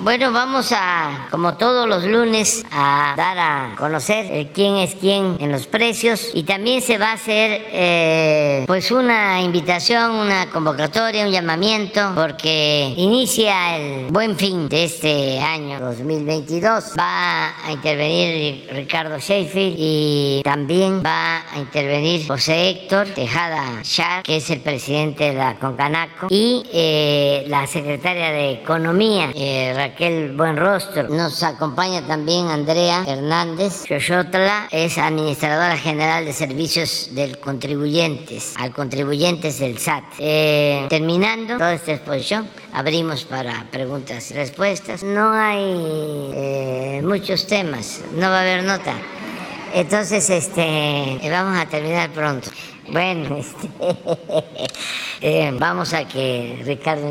Bueno, vamos a, como todos los lunes, a dar a conocer eh, quién es quién en los precios. Y también se va a hacer eh, pues una invitación, una convocatoria, un llamamiento, porque inicia el buen fin de este año 2022. Va a intervenir Ricardo Sheffield y también va a intervenir José Héctor Tejada Shar, que es el presidente de la Concanaco, y eh, la secretaria de Economía, eh, Raquel Buenrostro. Nos acompaña también Andrea Hernández Xochotla, es administradora general de servicios del contribuyentes, al contribuyentes del SAT. Eh, terminando toda esta exposición, abrimos para preguntas y respuestas. No hay muchos temas, no va a haber nota. Entonces, este, vamos a terminar pronto. Bueno, este, eh, vamos a que Ricardo.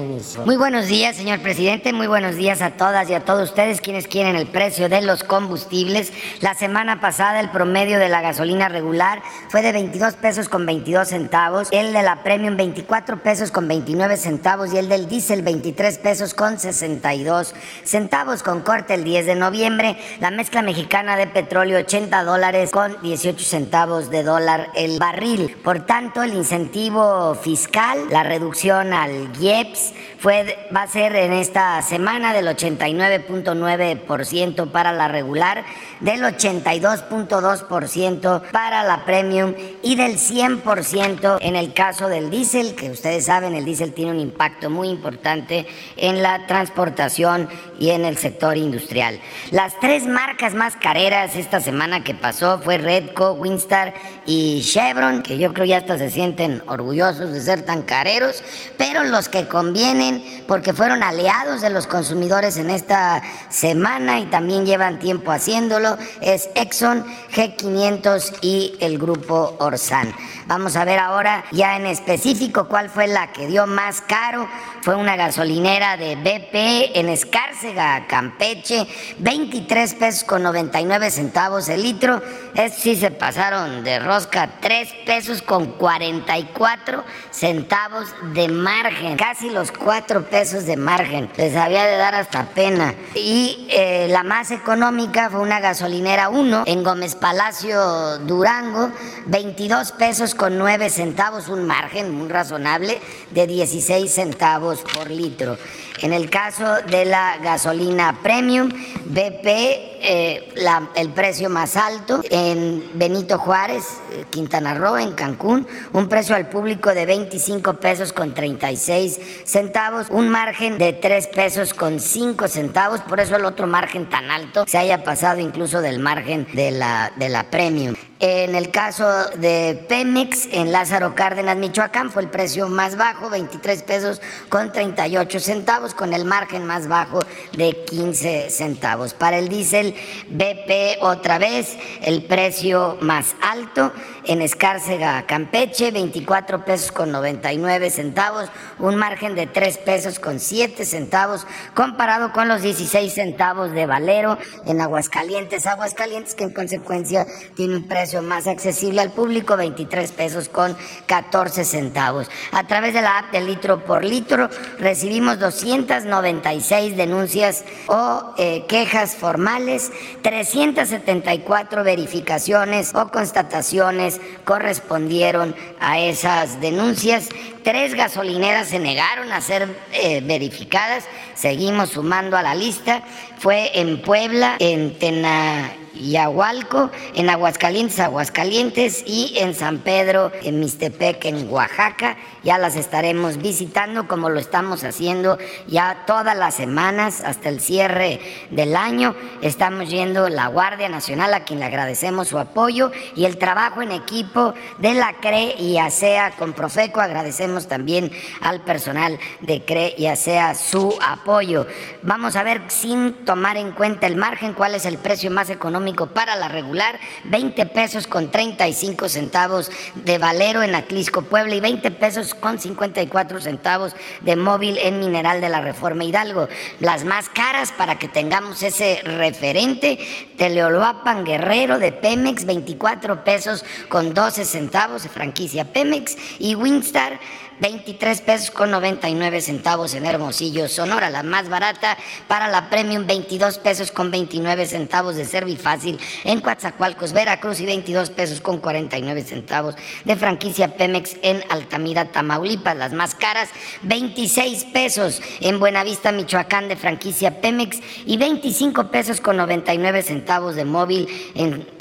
Muy buenos días, señor presidente. Muy buenos días a todas y a todos ustedes quienes quieren el precio de los combustibles. La semana pasada el promedio de la gasolina regular fue de 22 pesos con 22 centavos, el de la premium 24 pesos con 29 centavos y el del diésel 23 pesos con 62 centavos. Con corte el 10 de noviembre, la mezcla mexicana de petróleo 80 dólares con 18 centavos de dólar el barril. Por tanto, el incentivo fiscal, la reducción al IEPS, va a ser en esta semana del 89.9% para la regular, del 82.2% para la premium y del 100% en el caso del diésel, que ustedes saben, el diésel tiene un impacto muy importante en la transportación y en el sector industrial. Las tres marcas más careras esta semana que pasó fue Redco, Winstar y Chevron, que yo creo ya hasta se sienten orgullosos de ser tan careros, pero los que convienen porque fueron aliados de los consumidores en esta semana y también llevan tiempo haciéndolo es Exxon, G500 y el grupo Orsan. Vamos a ver ahora ya en específico cuál fue la que dio más caro. Fue una gasolinera de BP en Escárcega, Campeche, 23 pesos con 99 centavos el litro. Es sí se pasaron de rosca, 3 pesos con 44 centavos de margen, casi los 4 pesos de margen. Les había de dar hasta pena. Y eh, la más económica fue una gasolinera 1 en Gómez Palacio, Durango, 22 pesos con 9 centavos, un margen muy razonable de 16 centavos por litro. En el caso de la gasolina premium, BP, eh, el precio más alto. En Benito Juárez, eh, Quintana Roo, en Cancún, un precio al público de 25 pesos con 36 centavos, un margen de 3 pesos con 5 centavos, por eso el otro margen tan alto se haya pasado incluso del margen de la, de la premium. En el caso de Pemex, en Lázaro Cárdenas, Michoacán, fue el precio más bajo, 23 pesos con 38 centavos, con el margen más bajo de 15 centavos. Para el diésel BP, otra vez, el precio más alto, en Escárcega, Campeche, 24 pesos con 99 centavos, un margen de 3 pesos con 7 centavos, comparado con los 16 centavos de Valero en Aguascalientes. Aguascalientes que en consecuencia tiene un precio más accesible al público, 23 pesos con 14 centavos. A través de la app de litro por litro recibimos 296 denuncias o eh, quejas formales, 374 verificaciones o constataciones correspondieron a esas denuncias. Tres gasolineras se negaron a ser eh, verificadas. Seguimos sumando a la lista. Fue en Puebla, en Tena Yahualco, en Aguascalientes, Aguascalientes y en San Pedro, en Mixtepec, en Oaxaca. Ya las estaremos visitando como lo estamos haciendo ya todas las semanas hasta el cierre del año. Estamos yendo la Guardia Nacional a quien le agradecemos su apoyo y el trabajo en equipo de la CRE y ASEA con Profeco. Agradecemos también al personal de CRE y ASEA su apoyo. Vamos a ver sin tomar en cuenta el margen cuál es el precio más económico para la regular, 20 pesos con 35 centavos de Valero en Atlisco, Puebla y 20 pesos con 54 centavos de móvil en Mineral de la Reforma Hidalgo. Las más caras para que tengamos ese referente, Teleoloapan Guerrero de Pemex, 24 pesos con 12 centavos de franquicia Pemex y Winstar 23 pesos con 99 centavos en Hermosillo, Sonora, la más barata para la Premium, 22 pesos con 29 centavos de Servifácil en Coatzacoalcos, Veracruz y 22 pesos con 49 centavos de franquicia Pemex en Altamira, Tamaulipas, las más caras, 26 pesos en Buenavista, Michoacán de franquicia Pemex y 25 pesos con 99 centavos de móvil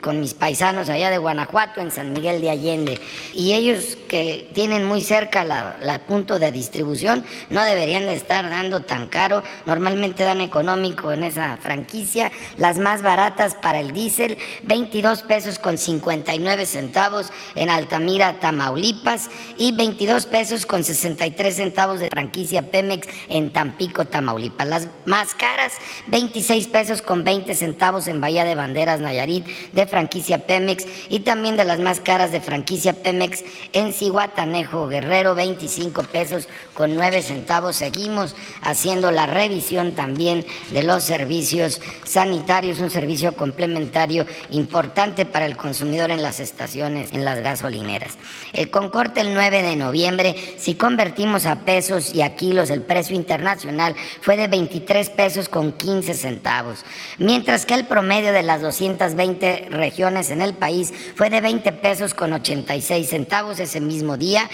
con mis paisanos allá de Guanajuato, en San Miguel de Allende. Y ellos que tienen muy cerca la, punto de distribución no deberían de estar dando tan caro. Normalmente dan económico en esa franquicia. Las más baratas para el diésel, 22 pesos con 59 centavos en Altamira, Tamaulipas y 22 pesos con 63 centavos de franquicia Pemex en Tampico, Tamaulipas. Las más caras, 26 pesos con 20 centavos en Bahía de Banderas, Nayarit, de franquicia Pemex y también de las más caras de franquicia Pemex en Cihuatanejo, Guerrero, 25 pesos con 9 centavos. Seguimos haciendo la revisión también de los servicios sanitarios, un servicio complementario importante para el consumidor en las estaciones, en las gasolineras. El concorte el 9 de noviembre, si convertimos a pesos y a kilos el precio internacional fue de 23 pesos con 15 centavos, mientras que el promedio de las 220 regiones en el país fue de 20 pesos con 86 centavos ese mismo día,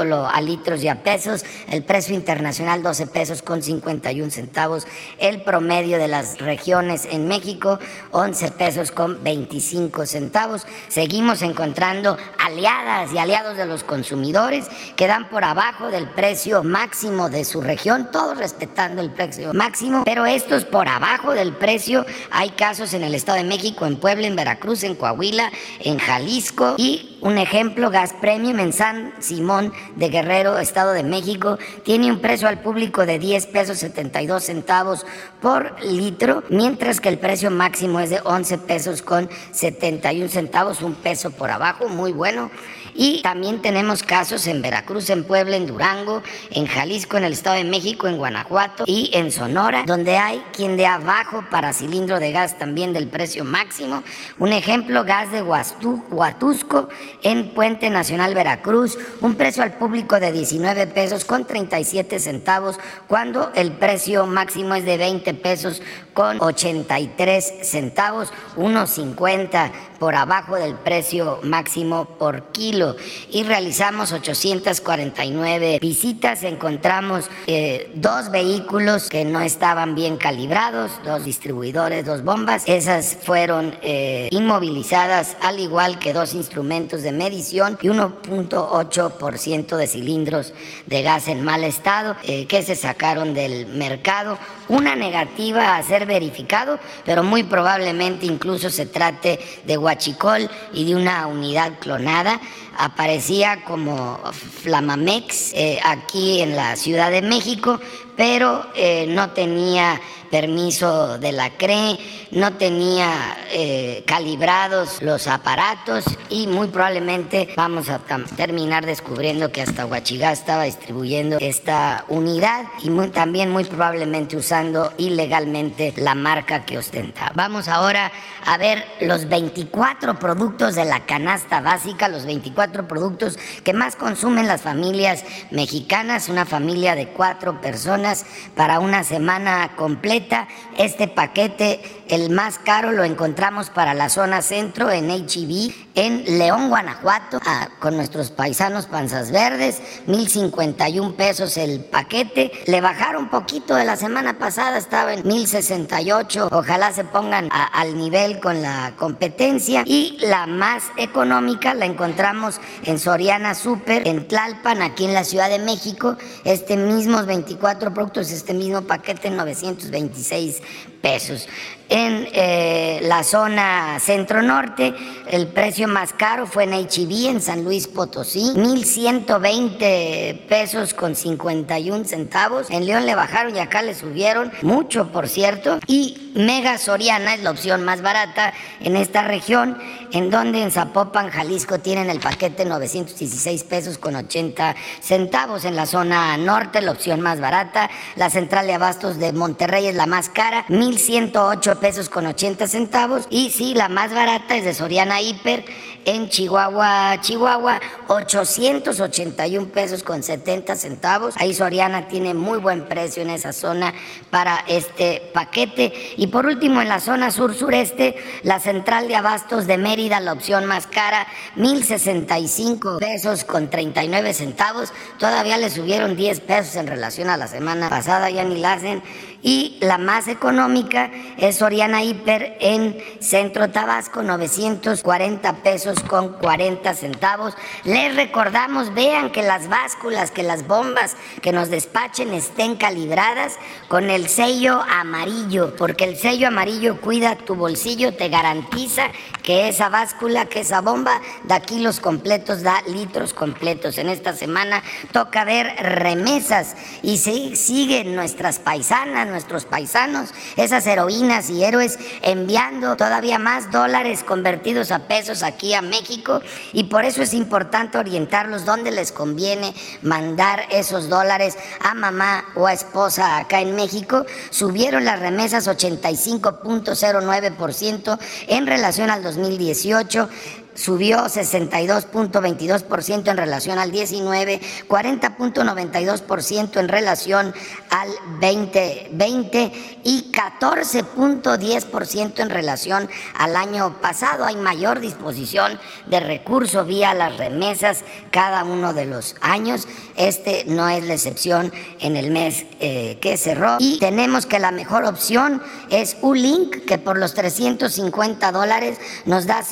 a litros y a pesos, el precio internacional 12 pesos con 51 centavos, el promedio de las regiones en México 11 pesos con 25 centavos. Seguimos encontrando aliadas y aliados de los consumidores que dan por abajo del precio máximo de su región, todos respetando el precio máximo, pero estos por abajo del precio. Hay casos en el Estado de México, en Puebla, en Veracruz, en Coahuila, en Jalisco y un ejemplo, Gas Premium en San Simón de Guerrero, Estado de México, tiene un precio al público de 10 pesos 72 centavos por litro, mientras que el precio máximo es de 11 pesos con 71 centavos, un peso por abajo, muy bueno. Y también tenemos casos en Veracruz, en Puebla, en Durango, en Jalisco, en el Estado de México, en Guanajuato y en Sonora, donde hay quien de abajo para cilindro de gas también del precio máximo. Un ejemplo, gas de Huatusco en Puente Nacional Veracruz, un precio al público de 19 pesos con 37 centavos, cuando el precio máximo es de 20 pesos con 83 centavos, 1.50 por abajo del precio máximo por kilo y realizamos 849 visitas. Encontramos eh, dos vehículos que no estaban bien calibrados, dos distribuidores, dos bombas. Esas fueron eh, inmovilizadas, al igual que dos instrumentos de medición y 1.8% de cilindros de gas en mal estado eh, que se sacaron del mercado. Una negativa a ser verificado, pero muy probablemente incluso se trate de huachicol y de una unidad clonada. Aparecía como Flamamex eh, aquí en la Ciudad de México, pero eh, no tenía permiso de la CRE, no tenía eh, calibrados los aparatos y muy probablemente vamos a terminar descubriendo que hasta Huachigá estaba distribuyendo esta unidad y también muy probablemente usando ilegalmente la marca que ostenta. Vamos ahora a ver los 24 productos de la canasta básica, los 24 productos que más consumen las familias mexicanas, una familia de cuatro personas para una semana completa este paquete, el más caro, lo encontramos para la zona centro en HEB, en León, Guanajuato, con nuestros paisanos panzas verdes, 1051 pesos el paquete. Le bajaron un poquito de la semana pasada, estaba en 1068. Ojalá se pongan al nivel con la competencia. Y la más económica la encontramos en Soriana Super, en Tlalpan, aquí en la Ciudad de México. Este mismo 24 productos, este mismo paquete, 926 pesos. En eh, la zona centro-norte, el precio más caro fue en HB, en San Luis Potosí, 1.120 pesos con 51 centavos. En León le bajaron y acá le subieron mucho, por cierto. Y Mega Soriana es la opción más barata en esta región, en donde en Zapopan, Jalisco, tienen el paquete 916 pesos con 80 centavos. En la zona norte, la opción más barata. La central de abastos de Monterrey es la más cara, 1.108 pesos con 80 centavos. Y sí, la más barata es de Soriana Hiper en Chihuahua, Chihuahua, 881 pesos con 70 centavos. Ahí Soriana tiene muy buen precio en esa zona para este paquete. Y por último, en la zona sur-sureste, la central de abastos de Mérida, la opción más cara, 1.065 pesos con 39 centavos. Todavía le subieron 10 pesos en relación a la semana pasada, ya ni la hacen y la más económica es Soriana Hiper en Centro Tabasco, 940 pesos con 40 centavos. Les recordamos, vean que las básculas, que las bombas que nos despachen estén calibradas con el sello amarillo, porque el sello amarillo cuida tu bolsillo, te garantiza que esa báscula, que esa bomba da kilos completos, da litros completos. En esta semana toca ver remesas y siguen nuestras paisanas, nuestros paisanos, esas heroínas y héroes enviando todavía más dólares convertidos a pesos aquí a México y por eso es importante orientarlos dónde les conviene mandar esos dólares a mamá o a esposa acá en México. Subieron las remesas 85.09% en relación al 2018 subió 62.22% en relación al 19, 40.92% en relación al 2020 y 14.10% en relación al año pasado. Hay mayor disposición de recursos vía las remesas cada uno de los años. Este no es la excepción en el mes eh, que cerró. Y tenemos que la mejor opción es Ulink, que por los 350 dólares nos da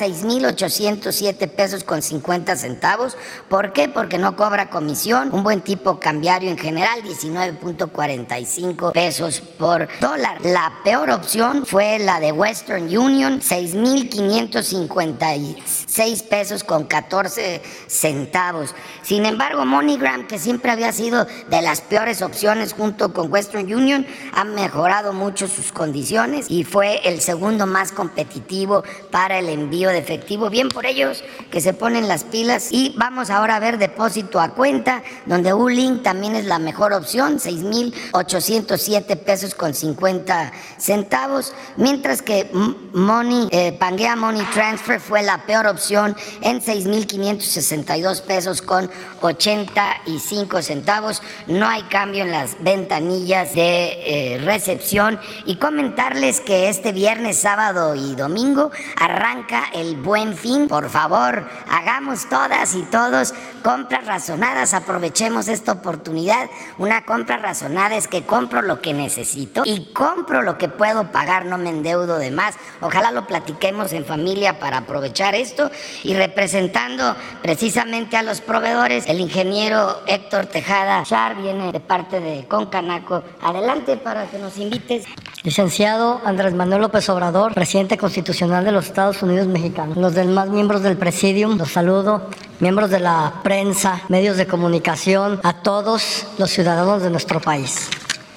6.807 pesos con 50 centavos. ¿Por qué? Porque no cobra comisión. Un buen tipo cambiario en general, 19.45 pesos por dólar. La peor opción fue la de Western Union, 6.556 pesos con 14 centavos. Sin embargo, MoneyGram que siempre había sido de las peores opciones junto con Western Union, ha mejorado mucho sus condiciones y fue el segundo más competitivo para el envío de efectivo. Bien por ellos que se ponen las pilas y vamos ahora a ver depósito a cuenta, donde Ulink también es la mejor opción, 6.807 pesos con 50 centavos, mientras que Money, eh, Pangea Money Transfer fue la peor opción en 6.562 pesos con 85 centavos. No hay cambio en las ventanillas de eh, recepción. Y comentarles que este viernes, sábado y domingo arranca el buen fin. Por favor, hagamos todas y todos compras razonadas. Aprovechemos esta oportunidad. Una compra razonada es que compro lo que necesito y compro lo que puedo pagar, no me endeudo de más. Ojalá lo platiquemos en familia para aprovechar esto y representando precisamente a los proveedores, el ingeniero Héctor Tejada Char viene de parte de Concanaco. Adelante para que nos invites. Licenciado Andrés Manuel López Obrador, presidente constitucional de los Estados Unidos mexicanos. Los demás miembros del presidium, los saludo. Miembros de la prensa, medios de comunicación, a todos los ciudadanos de nuestro país.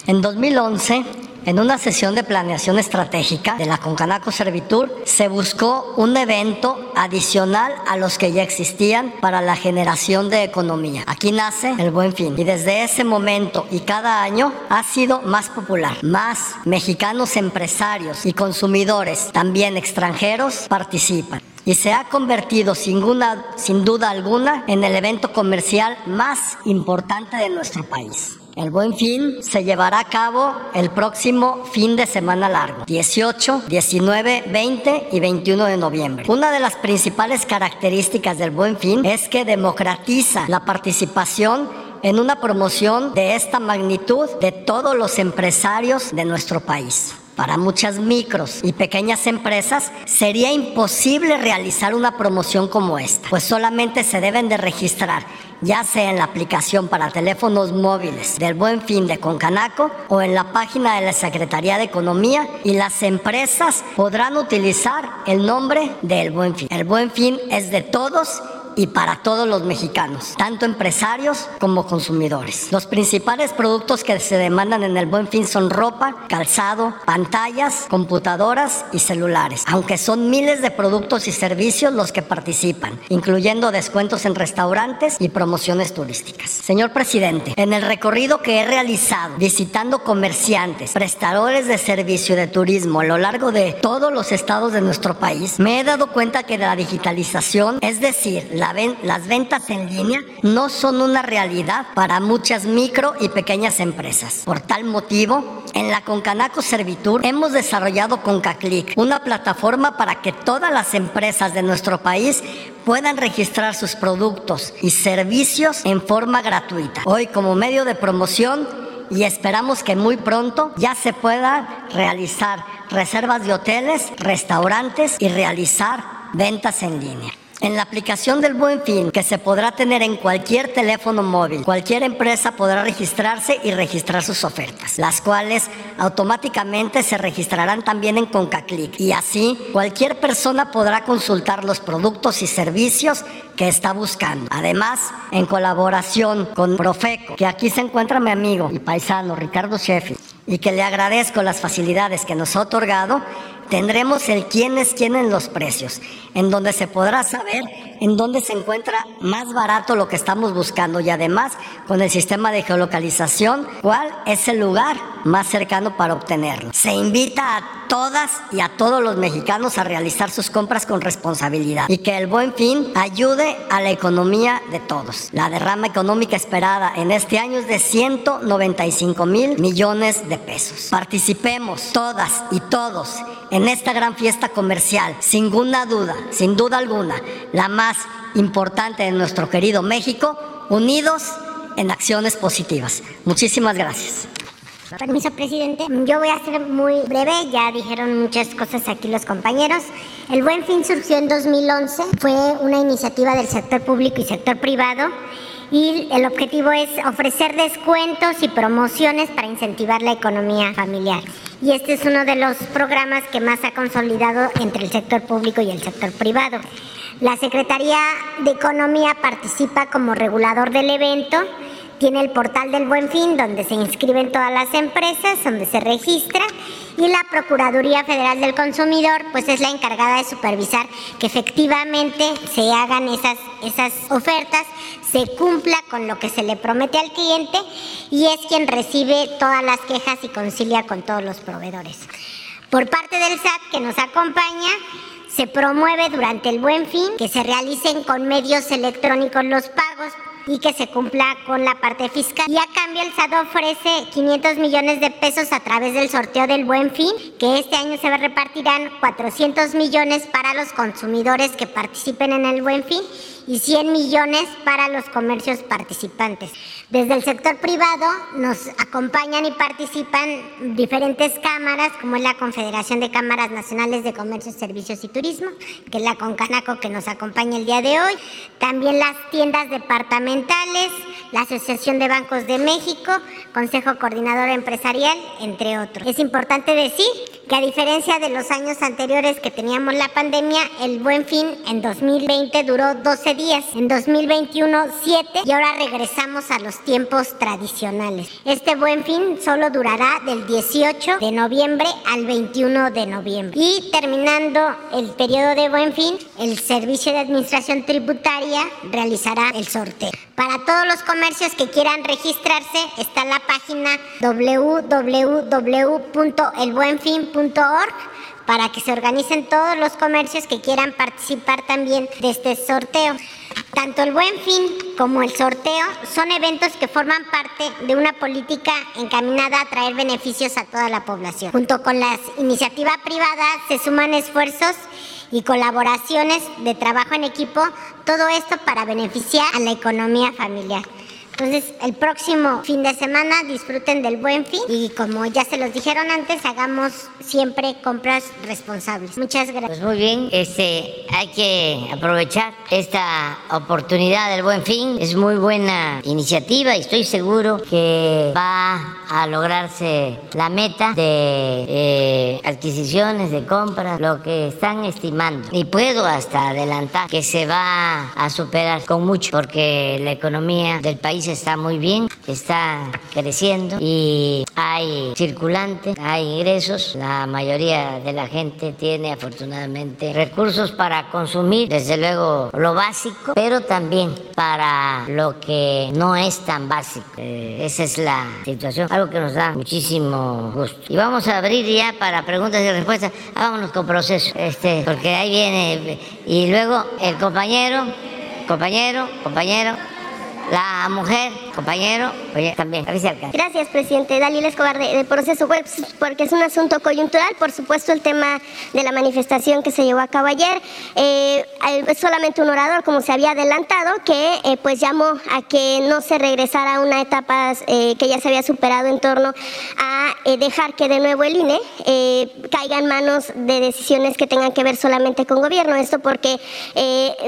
En 2011, en una sesión de planeación estratégica de la Concanaco Servitur se buscó un evento adicional a los que ya existían para la generación de economía. Aquí nace el Buen Fin y desde ese momento y cada año ha sido más popular. Más mexicanos empresarios y consumidores, también extranjeros, participan y se ha convertido sin, sin duda alguna en el evento comercial más importante de nuestro país. El Buen Fin se llevará a cabo el próximo fin de semana largo, 18, 19, 20 y 21 de noviembre. Una de las principales características del Buen Fin es que democratiza la participación en una promoción de esta magnitud de todos los empresarios de nuestro país. Para muchas micros y pequeñas empresas sería imposible realizar una promoción como esta, pues solamente se deben de registrar ya sea en la aplicación para teléfonos móviles del Buen Fin de Concanaco o en la página de la Secretaría de Economía y las empresas podrán utilizar el nombre del Buen Fin. El Buen Fin es de todos y para todos los mexicanos, tanto empresarios como consumidores. Los principales productos que se demandan en el Buen Fin son ropa, calzado, pantallas, computadoras y celulares, aunque son miles de productos y servicios los que participan, incluyendo descuentos en restaurantes y promociones turísticas. Señor presidente, en el recorrido que he realizado visitando comerciantes, prestadores de servicio de turismo a lo largo de todos los estados de nuestro país, me he dado cuenta que la digitalización, es decir, las ventas en línea, no son una realidad para muchas micro y pequeñas empresas. Por tal motivo, en la Concanaco Servitur hemos desarrollado ConcaClick, una plataforma para que todas las empresas de nuestro país puedan registrar sus productos y servicios en forma gratuita. Hoy como medio de promoción y esperamos que muy pronto ya se pueda realizar reservas de hoteles, restaurantes y realizar ventas en línea. En la aplicación del Buen Fin, que se podrá tener en cualquier teléfono móvil, cualquier empresa podrá registrarse y registrar sus ofertas, las cuales automáticamente se registrarán también en ConcaClick. Y así, cualquier persona podrá consultar los productos y servicios que está buscando. Además, en colaboración con Profeco, que aquí se encuentra mi amigo y paisano Ricardo Sheffield, y que le agradezco las facilidades que nos ha otorgado, tendremos el quién es quién en los precios, en donde se podrá saber en dónde se encuentra más barato lo que estamos buscando y además con el sistema de geolocalización, cuál es el lugar más cercano para obtenerlo. Se invita a todas y a todos los mexicanos a realizar sus compras con responsabilidad y que el buen fin ayude a la economía de todos. La derrama económica esperada en este año es de 195 mil millones de pesos. Participemos todas y todos en esta gran fiesta comercial, sin ninguna duda, sin duda alguna, la más importante de nuestro querido México, unidos en acciones positivas. Muchísimas gracias. Permiso, presidente. Yo voy a ser muy breve, ya dijeron muchas cosas aquí los compañeros. El Buen Fin surgió en 2011, fue una iniciativa del sector público y sector privado y el objetivo es ofrecer descuentos y promociones para incentivar la economía familiar y este es uno de los programas que más ha consolidado entre el sector público y el sector privado. La Secretaría de Economía participa como regulador del evento, tiene el portal del Buen Fin donde se inscriben todas las empresas, donde se registra y la Procuraduría Federal del Consumidor pues es la encargada de supervisar que efectivamente se hagan esas, esas ofertas, se cumpla con lo que se le promete al cliente y es quien recibe todas las quejas y concilia con todos los proveedores. Por parte del SAT que nos acompaña, se promueve durante el buen fin que se realicen con medios electrónicos los pagos y que se cumpla con la parte fiscal. Y a cambio el SAT ofrece 500 millones de pesos a través del sorteo del Buen Fin, que este año se repartirán 400 millones para los consumidores que participen en el Buen Fin y 100 millones para los comercios participantes. Desde el sector privado nos acompañan y participan diferentes cámaras, como es la Confederación de Cámaras Nacionales de Comercio, Servicios y Turismo, que es la Concanaco que nos acompaña el día de hoy, también las tiendas departamentales, la Asociación de Bancos de México, Consejo Coordinador Empresarial, entre otros. Es importante decir que a diferencia de los años anteriores que teníamos la pandemia, el Buen Fin en 2020 duró 12 días, en 2021 7 y ahora regresamos a los tiempos tradicionales. Este Buen Fin solo durará del 18 de noviembre al 21 de noviembre. Y terminando el periodo de Buen Fin, el Servicio de Administración Tributaria realizará el sorteo. Para todos los comercios que quieran registrarse está la página www.elbuenfin.org para que se organicen todos los comercios que quieran participar también de este sorteo. Tanto el Buen Fin como el sorteo son eventos que forman parte de una política encaminada a traer beneficios a toda la población. Junto con las iniciativas privadas se suman esfuerzos y colaboraciones de trabajo en equipo, todo esto para beneficiar a la economía familiar. Entonces, el próximo fin de semana disfruten del buen fin y como ya se los dijeron antes, hagamos siempre compras responsables. Muchas gracias. Pues muy bien, este, hay que aprovechar esta oportunidad del buen fin. Es muy buena iniciativa y estoy seguro que va a lograrse la meta de eh, adquisiciones, de compras, lo que están estimando. Y puedo hasta adelantar que se va a superar con mucho porque la economía del país está muy bien, está creciendo y hay circulante, hay ingresos. La mayoría de la gente tiene afortunadamente recursos para consumir, desde luego lo básico, pero también para lo que no es tan básico. Eh, esa es la situación, algo que nos da muchísimo gusto. Y vamos a abrir ya para preguntas y respuestas. Vámonos con proceso, este, porque ahí viene. Y luego el compañero, compañero, compañero la mujer, compañero, también, Gracias, presidente. Dalila Escobar, de, Proceso Web, porque es un asunto coyuntural. Por supuesto, el tema de la manifestación que se llevó a cabo ayer. Eh, solamente un orador, como se había adelantado, que eh, pues llamó a que no se regresara a una etapa eh, que ya se había superado en torno a dejar que de nuevo el INE caiga en manos de decisiones que tengan que ver solamente con gobierno. Esto porque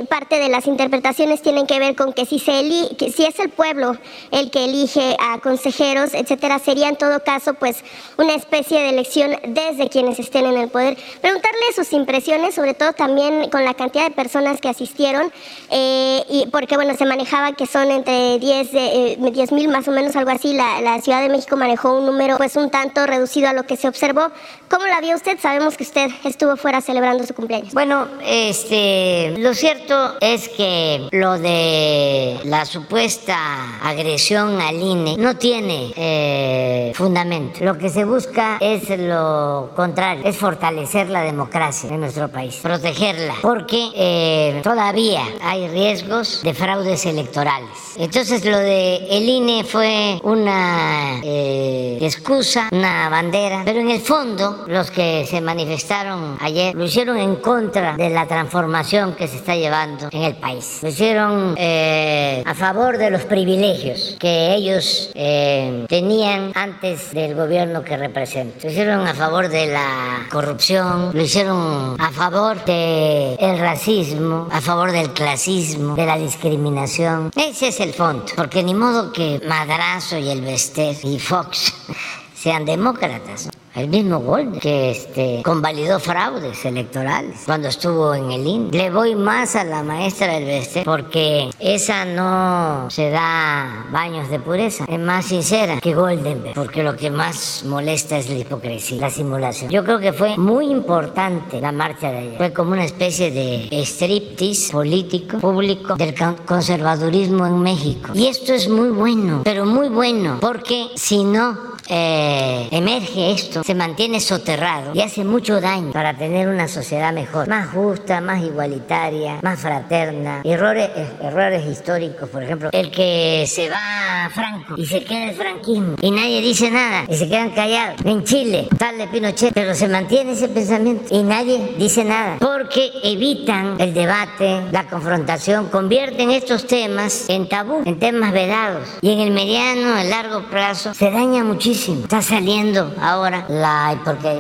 parte de las interpretaciones tienen que ver con que si se elige si es el pueblo el que elige a consejeros, etcétera, sería en todo caso pues una especie de elección desde quienes estén en el poder. Preguntarle sus impresiones, sobre todo también con la cantidad de personas que asistieron, eh, y porque bueno, se manejaba que son entre 10 eh, mil más o menos, algo así. La, la, Ciudad de México manejó un número pues un tanto reducido a lo que se observó. ¿Cómo la vio usted? Sabemos que usted estuvo fuera celebrando su cumpleaños. Bueno, este, lo cierto es que lo de la supuesta esta agresión al INE no tiene eh, fundamento. Lo que se busca es lo contrario, es fortalecer la democracia en nuestro país, protegerla, porque eh, todavía hay riesgos de fraudes electorales. Entonces lo de el INE fue una eh, excusa, una bandera, pero en el fondo los que se manifestaron ayer lo hicieron en contra de la transformación que se está llevando en el país. Lo hicieron a favor de los privilegios que ellos eh, tenían antes del gobierno que representan. Lo hicieron a favor de la corrupción, lo hicieron a favor del racismo, a favor del clasismo, de la discriminación. Ese es el fondo, porque ni modo que Madrazo y el Bester y Fox sean demócratas el mismo Gold, que este, convalidó fraudes electorales cuando estuvo en el INE. Le voy más a la maestra del Bester porque esa no se da baños de pureza, es más sincera que Goldenberg, porque lo que más molesta es la hipocresía, la simulación. Yo creo que fue muy importante la marcha de ayer. Fue como una especie de striptease político, público del conservadurismo en México. Y esto es muy bueno, pero muy bueno, porque si no eh, emerge esto, se mantiene soterrado y hace mucho daño para tener una sociedad mejor, más justa, más igualitaria, más fraterna. Errores, eh, errores históricos, por ejemplo, el que se va Franco y se queda el franquismo y nadie dice nada y se quedan callados. En Chile, tal de Pinochet, pero se mantiene ese pensamiento y nadie dice nada porque evitan el debate, la confrontación, convierten estos temas en tabú, en temas vedados y en el mediano, el largo plazo se daña muchísimo Está saliendo ahora la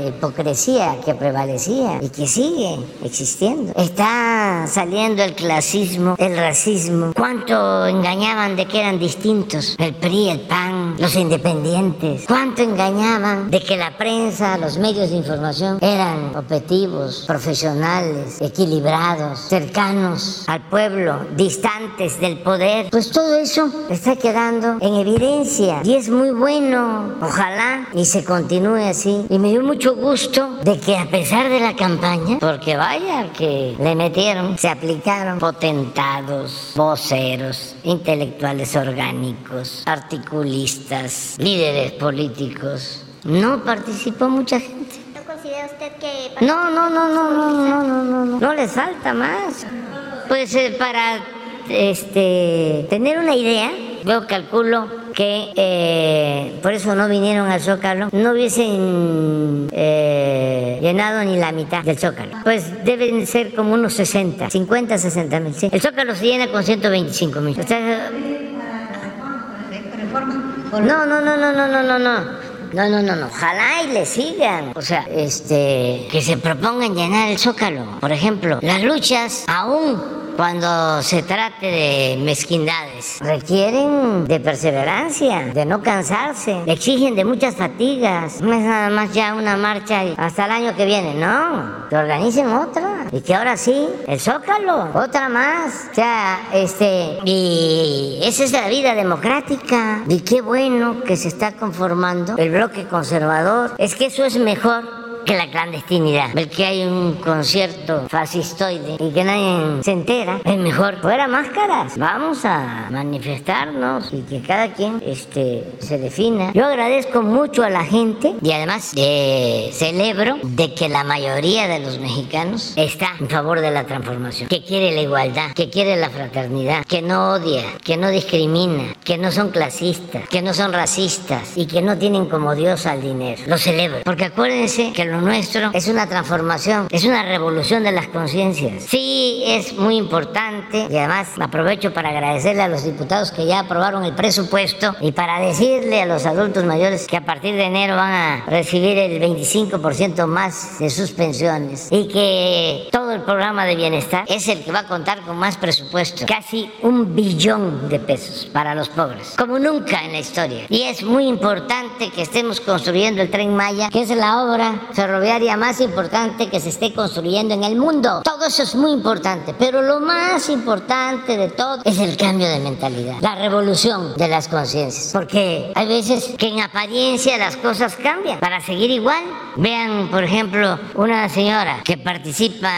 hipocresía que prevalecía y que sigue existiendo. Está saliendo el clasismo, el racismo. ¿Cuánto engañaban de que eran distintos? El PRI, el PAN, los independientes. ¿Cuánto engañaban de que la prensa, los medios de información eran objetivos, profesionales, equilibrados, cercanos al pueblo, distantes del poder? Pues todo eso está quedando en evidencia y es muy bueno Ojalá y se continúe así. Y me dio mucho gusto de que a pesar de la campaña, porque vaya que le metieron, se aplicaron potentados, voceros, intelectuales orgánicos, articulistas, líderes políticos. No participó mucha gente. ¿No considera usted que... No, no, no, no, no, no, no, no, no. No les falta más. Pues eh, para este, tener una idea, yo calculo que eh, por eso no vinieron al Zócalo, no hubiesen eh, llenado ni la mitad del Zócalo. Pues deben ser como unos 60, 50, 60 mil. El Zócalo se llena con 125 mil. No, no, no, no, no, no, no, no. No, no, no, no. Ojalá y le sigan. O sea, este, que se propongan llenar el zócalo. Por ejemplo, las luchas aún cuando se trate de mezquindades. Requieren de perseverancia, de no cansarse, exigen de muchas fatigas. No es nada más ya una marcha hasta el año que viene, no. Que organicen otra. Y que ahora sí, el zócalo, otra más. O sea, este, y esa es la vida democrática. Y qué bueno que se está conformando el bloque conservador. Es que eso es mejor que la clandestinidad. Ver que hay un concierto fascistoide y que nadie se entera, es mejor fuera máscaras. Vamos a manifestarnos y que cada quien este, se defina. Yo agradezco mucho a la gente y además eh, celebro de que la mayoría de los mexicanos está en favor de la transformación, que quiere la igualdad, que quiere la fraternidad, que no odia, que no discrimina, que no son clasistas, que no son racistas y que no tienen como Dios al dinero. Lo celebro, porque acuérdense que lo nuestro es una transformación, es una revolución de las conciencias. Sí, es muy importante y además aprovecho para agradecerle a los diputados que ya aprobaron el presupuesto y para decirle a los adultos mayores que a partir de enero van a recibir el 25% más de sus pensiones y que todo el programa de bienestar es el que va a contar con más presupuesto, casi un billón de pesos para los pobres, como nunca en la historia. Y es muy importante que estemos construyendo el tren Maya, que es la obra ferroviaria más importante que se esté construyendo en el mundo. Todo eso es muy importante, pero lo más importante de todo es el cambio de mentalidad, la revolución de las conciencias, porque hay veces que en apariencia las cosas cambian para seguir igual. Vean, por ejemplo, una señora que participa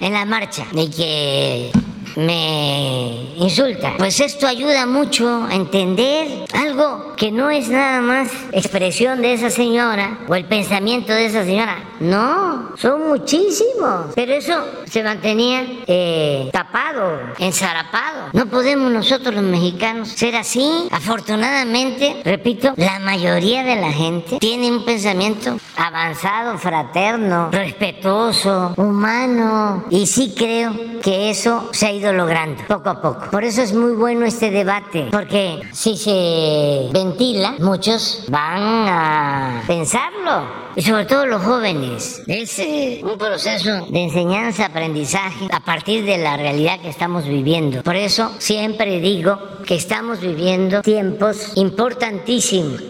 en la marcha y que me insulta. Pues esto ayuda mucho a entender algo que no es nada más expresión de esa señora o el pensamiento de esa señora. No, son muchísimos. Pero eso se mantenía eh, tapado, ensarapado. No podemos nosotros los mexicanos ser así. Afortunadamente, repito, la mayoría de la gente tiene un pensamiento avanzado, fraterno, respetuoso, humano. Y sí creo que eso se ha ido logrando poco a poco. Por eso es muy bueno este debate, porque si se ventila, muchos van a pensarlo, y sobre todo los jóvenes. Es eh, un proceso de enseñanza-aprendizaje a partir de la realidad que estamos viviendo. Por eso siempre digo que estamos viviendo tiempos importantísimos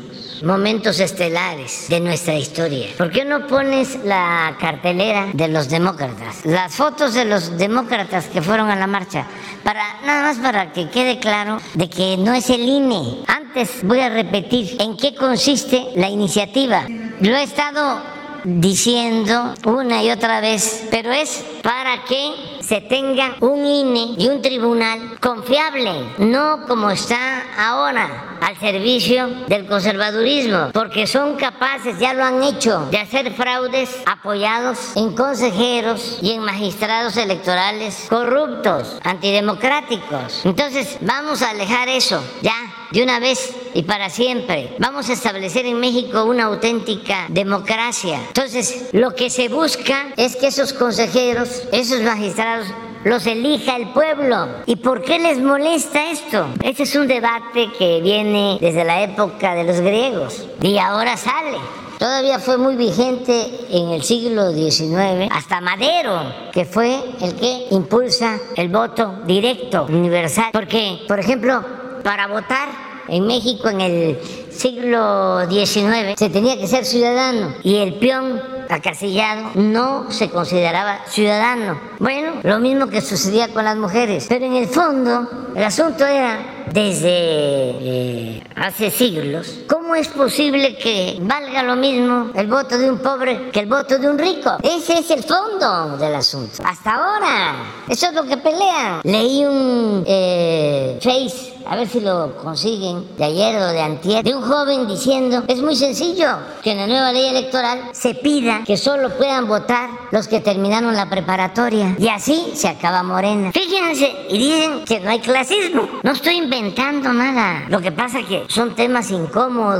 momentos estelares de nuestra historia. ¿Por qué no pones la cartelera de los demócratas? Las fotos de los demócratas que fueron a la marcha. Para, nada más para que quede claro de que no es el INE. Antes voy a repetir en qué consiste la iniciativa. Lo he estado diciendo una y otra vez, pero es para que se tenga un INE y un tribunal confiable, no como está ahora al servicio del conservadurismo, porque son capaces, ya lo han hecho, de hacer fraudes apoyados en consejeros y en magistrados electorales corruptos, antidemocráticos. Entonces, vamos a alejar eso, ya, de una vez y para siempre. Vamos a establecer en México una auténtica democracia. Entonces, lo que se busca es que esos consejeros, esos magistrados, los elija el pueblo. ¿Y por qué les molesta esto? Este es un debate que viene desde la época de los griegos y ahora sale. Todavía fue muy vigente en el siglo XIX, hasta Madero, que fue el que impulsa el voto directo, universal. Porque, por ejemplo, para votar en México en el siglo XIX se tenía que ser ciudadano y el peón acasillado no se consideraba ciudadano. Bueno, lo mismo que sucedía con las mujeres, pero en el fondo el asunto era desde eh, hace siglos, ¿cómo es posible que valga lo mismo el voto de un pobre que el voto de un rico? Ese es el fondo del asunto. Hasta ahora, eso es lo que pelean. Leí un eh, face a ver si lo consiguen, de ayer o de antier, de un joven diciendo, es muy sencillo, que en la nueva ley electoral se pida que solo puedan votar los que terminaron la preparatoria. Y así se acaba Morena. Fíjense, y dicen que no hay clasismo. No estoy inventando nada. Lo que pasa es que son temas incómodos,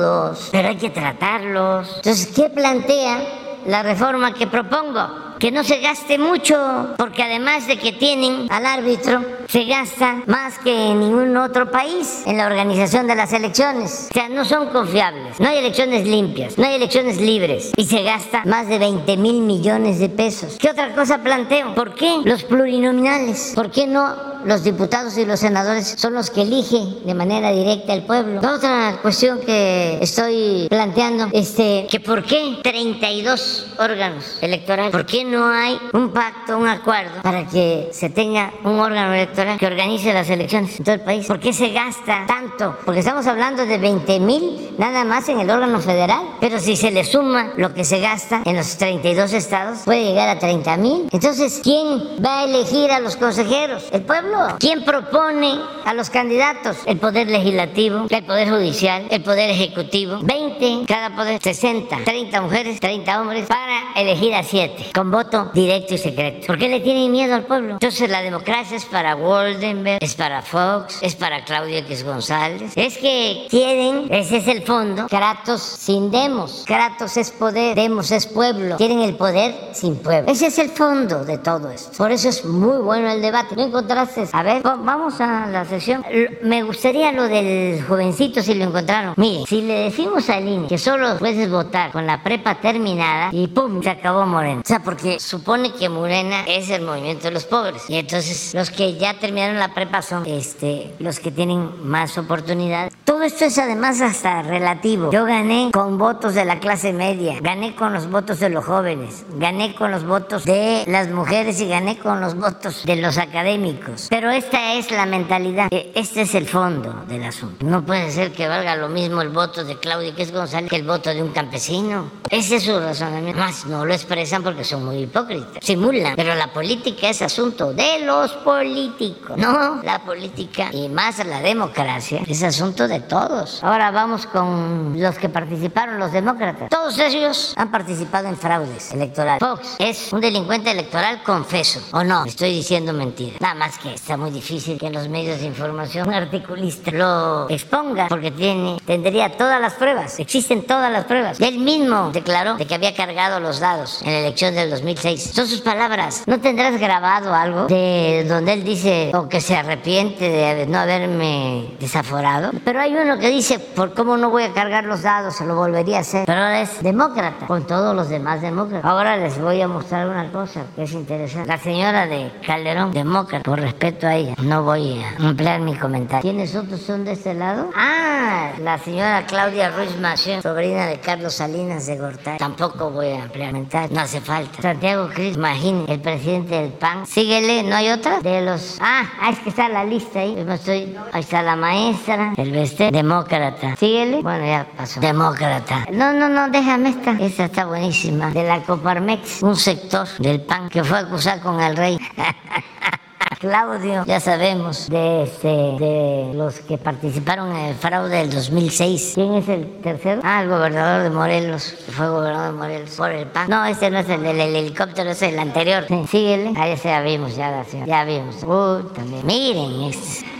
pero hay que tratarlos. Entonces, ¿qué plantea la reforma que propongo? Que no se gaste mucho, porque además de que tienen al árbitro, se gasta más que en ningún otro país en la organización de las elecciones. O sea, no son confiables, no hay elecciones limpias, no hay elecciones libres y se gasta más de 20 mil millones de pesos. ¿Qué otra cosa planteo? ¿Por qué los plurinominales? ¿Por qué no los diputados y los senadores son los que eligen de manera directa el pueblo. otra cuestión que estoy planteando, este, que por qué 32 órganos electorales, por qué no hay un pacto, un acuerdo para que se tenga un órgano electoral que organice las elecciones en todo el país. ¿Por qué se gasta tanto? Porque estamos hablando de 20 mil nada más en el órgano federal, pero si se le suma lo que se gasta en los 32 estados, puede llegar a 30 mil. Entonces, ¿quién va a elegir a los consejeros? ¿El pueblo? ¿Quién propone a los candidatos? El Poder Legislativo, el Poder Judicial, el Poder Ejecutivo. 20 cada poder, 60. 30 mujeres, 30 hombres para elegir a 7 con voto directo y secreto. ¿Por qué le tienen miedo al pueblo? Entonces la democracia es para Waldenberg, es para Fox, es para Claudia X González. Es que quieren, ese es el fondo, Kratos sin demos. Kratos es poder, demos es pueblo. Quieren el poder sin pueblo. Ese es el fondo de todo esto. Por eso es muy bueno el debate. No encontraste a ver, vamos a la sesión. Me gustaría lo del jovencito si lo encontraron. Mire, si le decimos al INE que solo puedes votar con la prepa terminada y ¡pum! se acabó Morena. O sea, porque supone que Morena es el movimiento de los pobres. Y entonces los que ya terminaron la prepa son este, los que tienen más oportunidad. Todo esto es además hasta relativo. Yo gané con votos de la clase media, gané con los votos de los jóvenes, gané con los votos de las mujeres y gané con los votos de los académicos. Pero esta es la mentalidad, e, este es el fondo del asunto. No puede ser que valga lo mismo el voto de Claudia que es González que el voto de un campesino. Ese es su razonamiento. Más no lo expresan porque son muy hipócritas. Simulan. Pero la política es asunto de los políticos. No, la política y más la democracia es asunto de todos. Ahora vamos con los que participaron, los demócratas. Todos ellos han participado en fraudes electorales. Fox es un delincuente electoral confeso. ¿O no? Estoy diciendo mentira. Nada más que está muy difícil que en los medios de información un articulista lo exponga porque tiene, tendría todas las pruebas, existen todas las pruebas. Él mismo declaró de que había cargado los dados en la elección del 2006. Son sus palabras. ¿No tendrás grabado algo de donde él dice o que se arrepiente de no haberme desaforado? Pero hay uno que dice, por cómo no voy a cargar los dados, lo volvería a hacer. Pero ahora es demócrata, con todos los demás demócratas. Ahora les voy a mostrar una cosa que es interesante. La señora de Calderón, demócrata, por respeto a ella, no voy a ampliar mi comentario. ¿Quiénes otros son de este lado? Ah, la señora Claudia Ruiz Mación, sobrina de Carlos Salinas de Gortari. Tampoco voy a ampliar comentario, no hace falta. Santiago Cris, imagine, el presidente del PAN. Síguele, ¿no hay otra? De los... Ah, es que está la lista ahí. estoy... Ahí está la maestra, el Bester, demócrata. Síguele. Bueno, ya pasó. Demócrata. No, no, no, déjame esta. Esta está buenísima. De la Coparmex, un sector del PAN que fue acusado con el rey. Claudio, ya sabemos de, este, de los que participaron en el fraude del 2006. ¿Quién es el tercero? Ah, el gobernador de Morelos, que fue gobernador de Morelos por el PAN. No, este no es el del helicóptero, es el anterior. Sí, síguele. Ah, ya vimos, ya, ya vimos. Uy, también. Miren, este.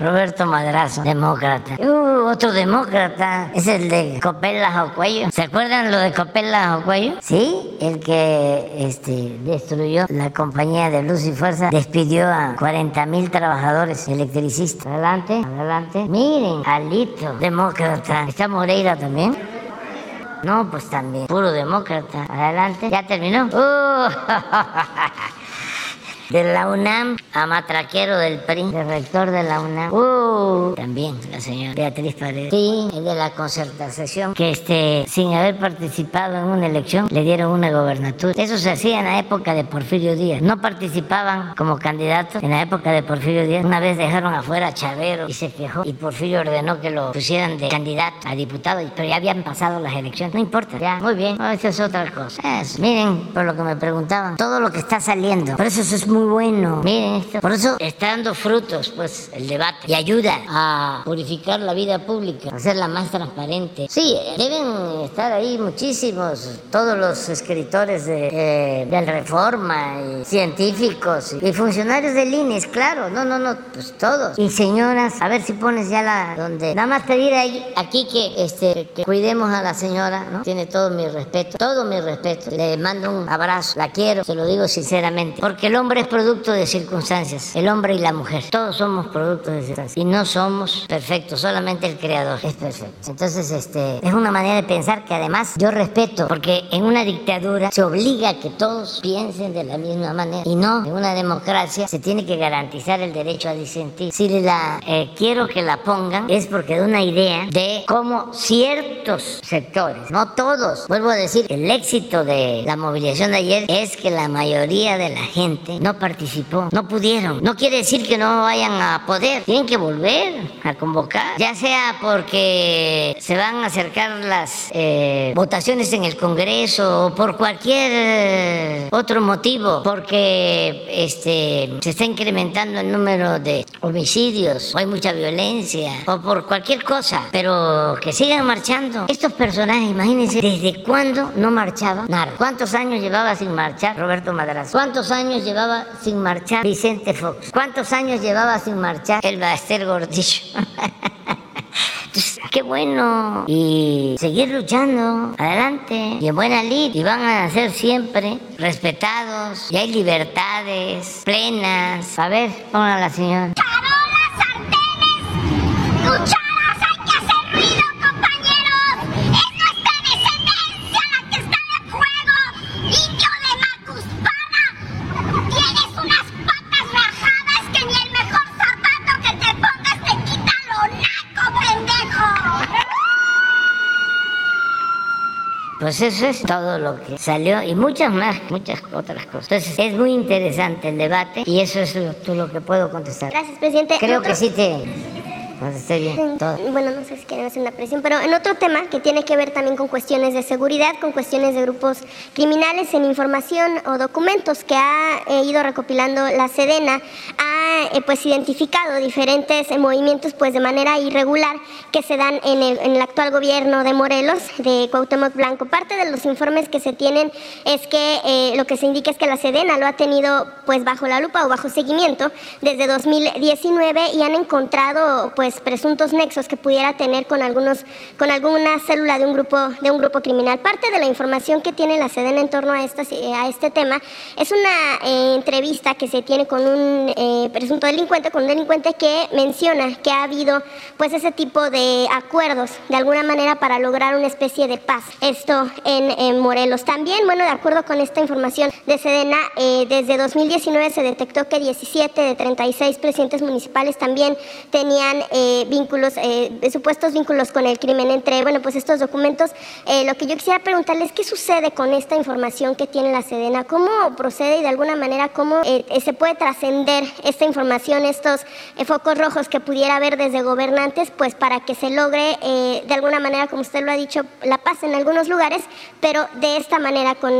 Roberto Madrazo, demócrata. Uh, otro demócrata, es el de Copela o Cuello. ¿Se acuerdan lo de Copela o Cuello? Sí, el que este, destruyó la compañía de Luz y Fuerza, despidió a 40 mil trabajadores electricistas. Adelante, adelante. Miren, Alito, demócrata. ¿Está Moreira también? No, pues también. Puro demócrata. Adelante. ¿Ya terminó? Uh, de la UNAM a matraquero del PRI, de rector de la UNAM. Uh, también la señora Beatriz Paredes. Sí, de la concertación, que este, sin haber participado en una elección, le dieron una gobernatura. Eso se hacía en la época de Porfirio Díaz. No participaban como candidatos en la época de Porfirio Díaz. Una vez dejaron afuera a Chavero y se quejó y Porfirio ordenó que lo pusieran de candidato a diputado, pero ya habían pasado las elecciones. No importa, ya, muy bien. esa es otra cosa. miren, por lo que me preguntaban, todo lo que está saliendo. Por eso eso es muy muy bueno. Miren esto. Por eso está dando frutos, pues, el debate. Y ayuda a purificar la vida pública, hacerla más transparente. Sí, deben estar ahí muchísimos, todos los escritores de, eh, de Reforma, y científicos y, funcionarios del INES, claro. No, no, no, pues todos. Y señoras, a ver si pones ya la donde. Nada más pedir ahí, aquí que, este, que cuidemos a la señora, ¿no? Tiene todo mi respeto, todo mi respeto. Le mando un abrazo, la quiero, se lo digo sinceramente. Porque el hombre es producto de circunstancias, el hombre y la mujer. Todos somos productos de circunstancias. Y no somos perfectos, solamente el creador es perfecto. Entonces, este, es una manera de pensar que además yo respeto, porque en una dictadura se obliga a que todos piensen de la misma manera. Y no, en una democracia se tiene que garantizar el derecho a disentir. Si la eh, quiero que la pongan, es porque de una idea de cómo ciertos sectores, no todos, vuelvo a decir, el éxito de la movilización de ayer es que la mayoría de la gente no participó, no pudieron. No quiere decir que no vayan a poder, tienen que volver a convocar, ya sea porque se van a acercar las eh, votaciones en el Congreso o por cualquier otro motivo, porque este, se está incrementando el número de homicidios o hay mucha violencia o por cualquier cosa, pero que sigan marchando. Estos personajes, imagínense, ¿desde cuándo no marchaba nada? ¿Cuántos años llevaba sin marchar Roberto Madrazo? ¿Cuántos años llevaba sin marchar Vicente Fox? ¿Cuántos años llevaba sin marchar el Baster Gordillo? qué bueno. Y seguir luchando, adelante, y en buena lid. Y van a ser siempre respetados, y hay libertades plenas. A ver, pongan a la señora. sartenes! Pues eso es todo lo que salió y muchas más, muchas otras cosas. Entonces es muy interesante el debate y eso es lo, lo que puedo contestar. Gracias, presidente. Creo que sí te bien. Bueno, no sé si quieren hacer una presión, pero en otro tema que tiene que ver también con cuestiones de seguridad, con cuestiones de grupos criminales, en información o documentos que ha eh, ido recopilando la Sedena, ha eh, pues identificado diferentes eh, movimientos pues de manera irregular que se dan en el, actual gobierno de Morelos, de Cuauhtémoc Blanco. Parte de los informes que se tienen es que lo que se indica es que la Sedena lo ha tenido pues bajo la lupa o bajo seguimiento desde 2019 y han encontrado pues pues, presuntos nexos que pudiera tener con algunos con alguna célula de un grupo de un grupo criminal. Parte de la información que tiene la Sedena en torno a eh, a este tema es una eh, entrevista que se tiene con un eh, presunto delincuente, con un delincuente que menciona que ha habido pues ese tipo de acuerdos de alguna manera para lograr una especie de paz. Esto en, Morelos. También, bueno, de acuerdo con esta información de Sedena, desde 2019 se detectó que 17 de 36 presidentes municipales también tenían eh, vínculos, eh, supuestos vínculos con el crimen entre, bueno, pues estos documentos. Eh, lo que yo quisiera preguntarles, ¿qué sucede con esta información que tiene la Sedena? ¿Cómo procede y de alguna manera cómo se puede trascender esta información, estos focos rojos que pudiera haber desde gobernantes, pues para que se logre de alguna manera, como usted lo ha dicho, la paz en algunos lugares, pero de esta manera con,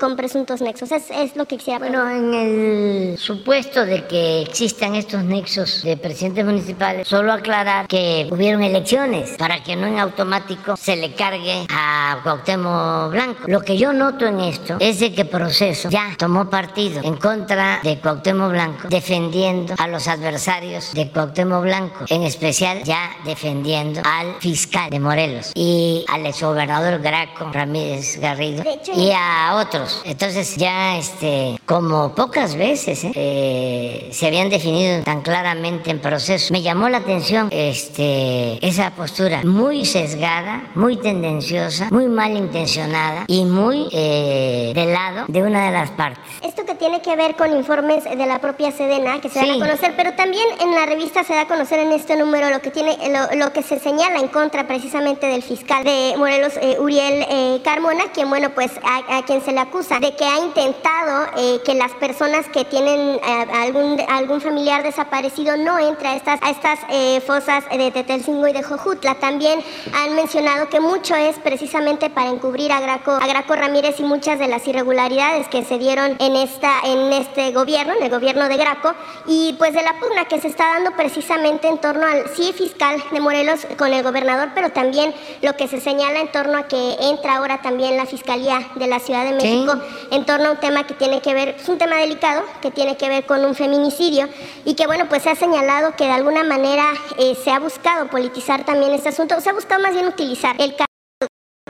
con presuntos nexos? Es, es lo que quisiera Bueno, en el supuesto de que existan estos nexos de presidentes municipales, solo aclarar que hubieron elecciones para que no en automático se le cargue a Cuauhtémoc Blanco. Lo que yo noto en esto es de que Proceso ya tomó partido en contra de Cuauhtémoc Blanco, defendiendo a los adversarios de Cuauhtémoc Blanco, en especial ya defendiendo al fiscal de Morelos y al exgobernador Graco Ramírez Garrido y a otros. Entonces ya este como pocas veces ¿eh? Eh, se habían definido tan claramente en proceso. Me llamó la atención este, esa postura muy sesgada, muy tendenciosa, muy malintencionada y muy eh, del lado de una de las partes. Esto que tiene que ver con informes de la propia Sedena que se dan a conocer, pero también en la revista se da a conocer en este número lo que tiene, lo, que se señala en contra precisamente del fiscal de Morelos, eh, Uriel eh, Carmona, quien bueno pues a, quien se le acusa de que ha intentado que las personas que tienen algún algún familiar desaparecido no entre a estas a estas eh, fosas de Tetelcingo y de Jojutla. También han mencionado que mucho es precisamente para encubrir a Graco, a Graco Ramírez y muchas de las irregularidades que se dieron en, esta, en este gobierno, en el gobierno de Graco, y pues de la pugna que se está dando precisamente en torno al sí fiscal de Morelos con el gobernador, pero también lo que se señala en torno a que entra ahora también la Fiscalía de la Ciudad de México en torno a un tema que tiene que ver, es un tema delicado, que tiene que ver con un feminicidio y que bueno, pues se ha señalado que de alguna manera eh, se ha buscado politizar también este asunto, se ha buscado más bien utilizar el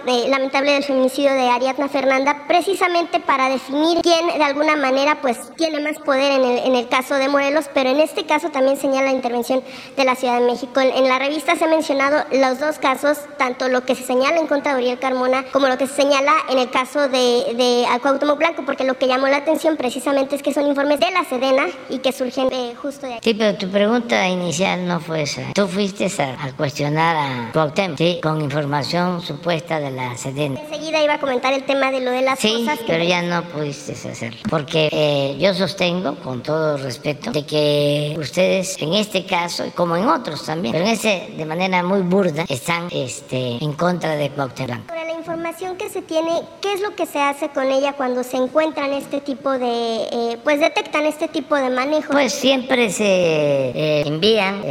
caso lamentable del feminicidio de Ariadna Fernanda, precisamente para definir quién de alguna manera pues tiene más poder en el, en el caso de Morelos, pero en este caso también señala la intervención de la Ciudad de México. En, la revista se ha mencionado los dos casos, tanto lo que se señala en contra de Uriel Carmona como lo que se señala en el caso de, de Cuauhtémoc Blanco, porque lo que llamó la atención precisamente es que son informes de la Sedena y que surgen justo de aquí. Sí, pero tu pregunta inicial no fue esa. Tú fuiste a, cuestionar a Cuauhtémoc, ¿sí? con información supuesta de Enseguida iba a comentar el tema de lo de las sí, pero ya no pudiste hacerlo. Porque eh, yo sostengo, con todo respeto, de que ustedes en este caso, como en otros también, pero en ese de manera muy burda, están este, en contra de Cuauhtémoc información que se tiene, ¿qué es lo que se hace con ella cuando se encuentran este tipo de, eh, pues detectan este tipo de manejo? Pues siempre se eh, envían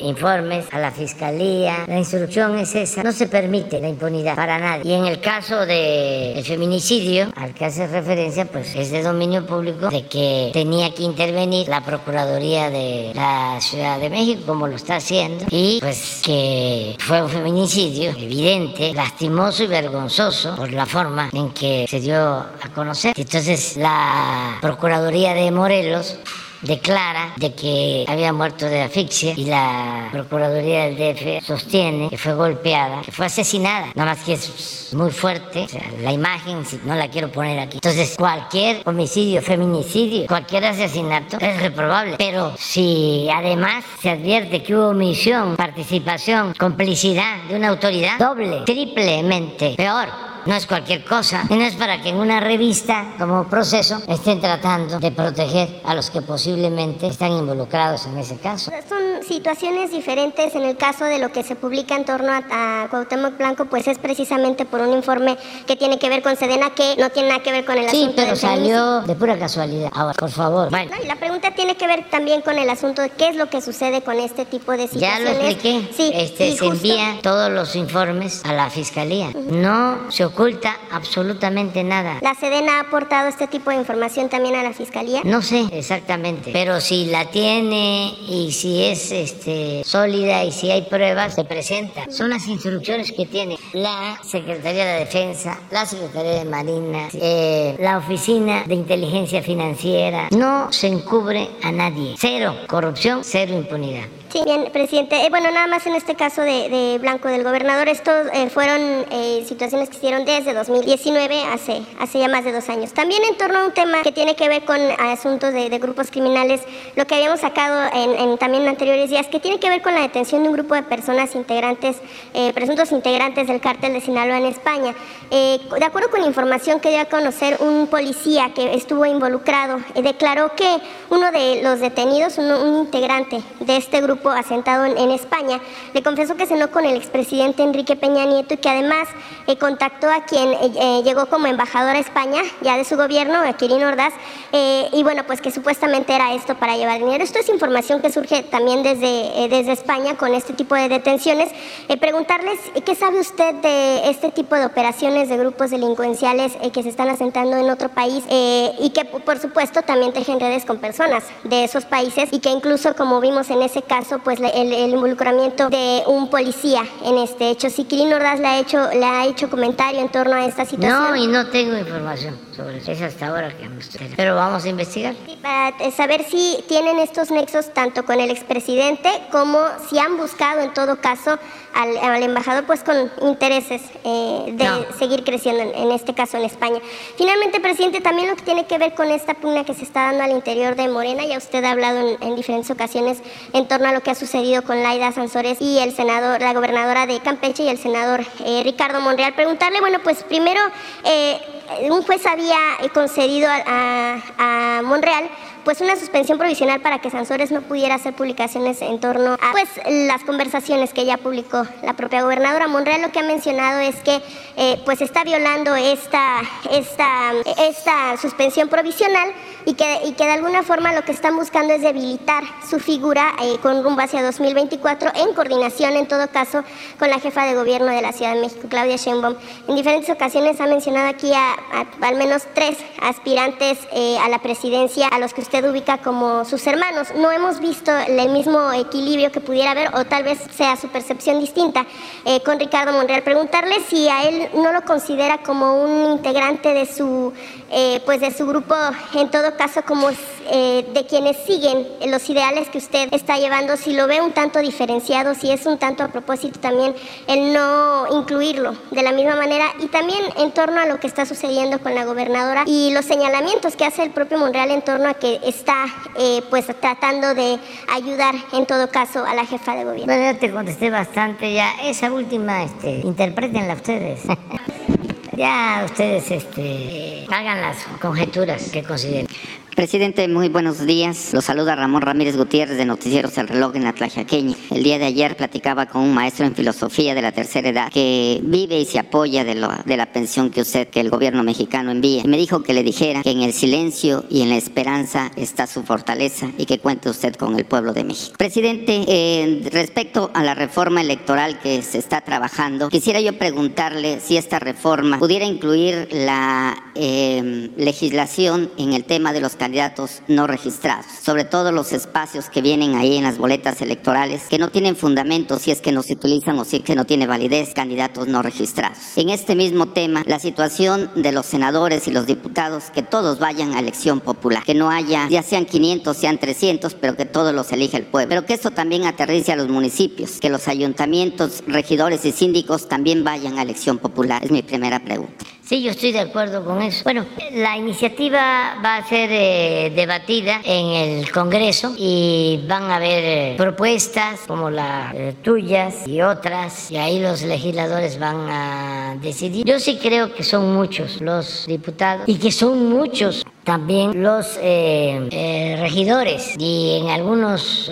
informes a la fiscalía. La instrucción es esa. No se permite la impunidad para nadie. Y en el caso del feminicidio, al que hace referencia, pues es de dominio público de que tenía que intervenir la Procuraduría de la Ciudad de México, como lo está haciendo, y pues que fue un feminicidio evidente, lastimoso y vergonzoso por la forma en que se dio a conocer. Entonces la Procuraduría de Morelos declara de que había muerto de asfixia y la Procuraduría del DF sostiene que fue golpeada, que fue asesinada, nada más que es muy fuerte, la imagen no la quiero poner aquí. Entonces cualquier homicidio, feminicidio, cualquier asesinato es reprobable, pero si además se advierte que hubo omisión, participación, complicidad de una autoridad, doble, triplemente peor no es cualquier cosa. Y no es para que en una revista como proceso estén tratando de proteger a los que posiblemente están involucrados en ese caso. Son situaciones diferentes. En el caso de lo que se publica en torno a, a Cuauhtémoc Blanco, pues es precisamente por un informe que tiene que ver con Sedena que no tiene nada que ver con el asunto. Sí, pero salió de pura casualidad. Ahora, por favor. Bueno. y la pregunta tiene que ver también con el asunto de qué es lo que sucede con este tipo de situaciones. Ya lo expliqué. Sí, este, se envía todos los informes a la fiscalía. No se oculta absolutamente nada. ¿La Sedena ha aportado este tipo de información también a la Fiscalía? No sé exactamente, pero si la tiene y si es este, sólida y si hay pruebas, se presenta. Son las instrucciones que tiene la Secretaría de Defensa, la Secretaría de Marina, eh, la Oficina de Inteligencia Financiera. No se encubre a nadie. Cero corrupción, cero impunidad. Bien, presidente. Eh, bueno, nada más en este caso de, Blanco del gobernador, estos eh, fueron eh, situaciones que hicieron desde 2019, hace, hace ya más de dos años. También en torno a un tema que tiene que ver con asuntos de, grupos criminales, lo que habíamos sacado en, también en anteriores días, que tiene que ver con la detención de un grupo de personas integrantes, presuntos integrantes del cártel de Sinaloa en España. de acuerdo con información que dio a conocer un policía que estuvo involucrado, declaró que uno de los detenidos, un integrante de este grupo, asentado en, España, le confesó que cenó con el expresidente Enrique Peña Nieto y que además eh, contactó a quien eh, eh, llegó como embajador a España, ya de su gobierno, a Kirin Ordaz, y bueno, pues que supuestamente era esto para llevar dinero. Esto es información que surge también desde, desde España con este tipo de detenciones. preguntarles, ¿qué sabe usted de este tipo de operaciones de grupos delincuenciales que se están asentando en otro país y que por supuesto también tejen redes con personas de esos países y que incluso como vimos en ese caso, pues el, involucramiento de un policía en este hecho. Si Kirin Ordaz le ha hecho, le ha hecho comentario en torno a esta situación. No, y no tengo información sobre eso. Es hasta ahora que me Pero vamos a investigar. para eh, saber si tienen estos nexos tanto con el expresidente como si han buscado en todo caso al, embajador pues con intereses eh, de seguir creciendo, en, este caso en España. Finalmente, presidente, también lo que tiene que ver con esta pugna que se está dando al interior de Morena, ya usted ha hablado en, en diferentes ocasiones en torno a lo que ha sucedido con Laida Sansores y el senador, la gobernadora de Campeche y el senador eh, Ricardo Monreal. Preguntarle, bueno, pues primero, eh, un juez había concedido a, Monreal pues una suspensión provisional para que Sansores no pudiera hacer publicaciones en torno a pues las conversaciones que ya publicó la propia gobernadora Monreal lo que ha mencionado es que eh, pues está violando esta, esta, esta suspensión provisional y que, y que de alguna forma lo que están buscando es debilitar su figura eh, con rumbo hacia 2024 en coordinación en todo caso con la jefa de gobierno de la Ciudad de México, Claudia Sheinbaum. En diferentes ocasiones ha mencionado aquí a, al menos tres aspirantes eh, a la presidencia a los que usted ubica como sus hermanos. No hemos visto el mismo equilibrio que pudiera haber o tal vez sea su percepción distinta eh, con Ricardo Monreal. Preguntarle si a él no lo considera como un integrante de su, pues de su grupo en todo caso como eh, de quienes siguen los ideales que usted está llevando, si lo ve un tanto diferenciado, si es un tanto a propósito también el no incluirlo de la misma manera y también en torno a lo que está sucediendo con la gobernadora y los señalamientos que hace el propio Monreal en torno a que está eh, pues tratando de ayudar en todo caso a la jefa de gobierno. Bueno, ya te contesté bastante ya. Esa última, este, interpretenla ustedes. Ya ustedes este, hagan las conjeturas que consideren. Presidente, muy buenos días. Lo saluda Ramón Ramírez Gutiérrez de Noticieros El Reloj en la Tlajaqueña. El día de ayer platicaba con un maestro en filosofía de la tercera edad que vive y se apoya de, la pensión que usted, que el gobierno mexicano envía. Me dijo que le dijera que en el silencio y en la esperanza está su fortaleza y que cuente usted con el pueblo de México. Presidente, respecto a la reforma electoral que se está trabajando, quisiera yo preguntarle si esta reforma pudiera incluir la eh, legislación en el tema de los candidatos no registrados, sobre todo los espacios que vienen ahí en las boletas electorales, que no tienen fundamento si es que no se utilizan o si es que no tiene validez candidatos no registrados. En este mismo tema, la situación de los senadores y los diputados, que todos vayan a elección popular, que no haya, ya sean 500, sean 300, pero que todos los elija el pueblo, pero que eso también aterrice a los municipios, que los ayuntamientos, regidores y síndicos también vayan a elección popular. Es mi primera pregunta. Sí, yo estoy de acuerdo con eso. Bueno, la iniciativa va a ser eh, debatida en el Congreso y van a haber eh, propuestas como las eh, tuyas y otras y ahí los legisladores van a decidir. Yo sí creo que son muchos los diputados y que son muchos también los regidores y en algunos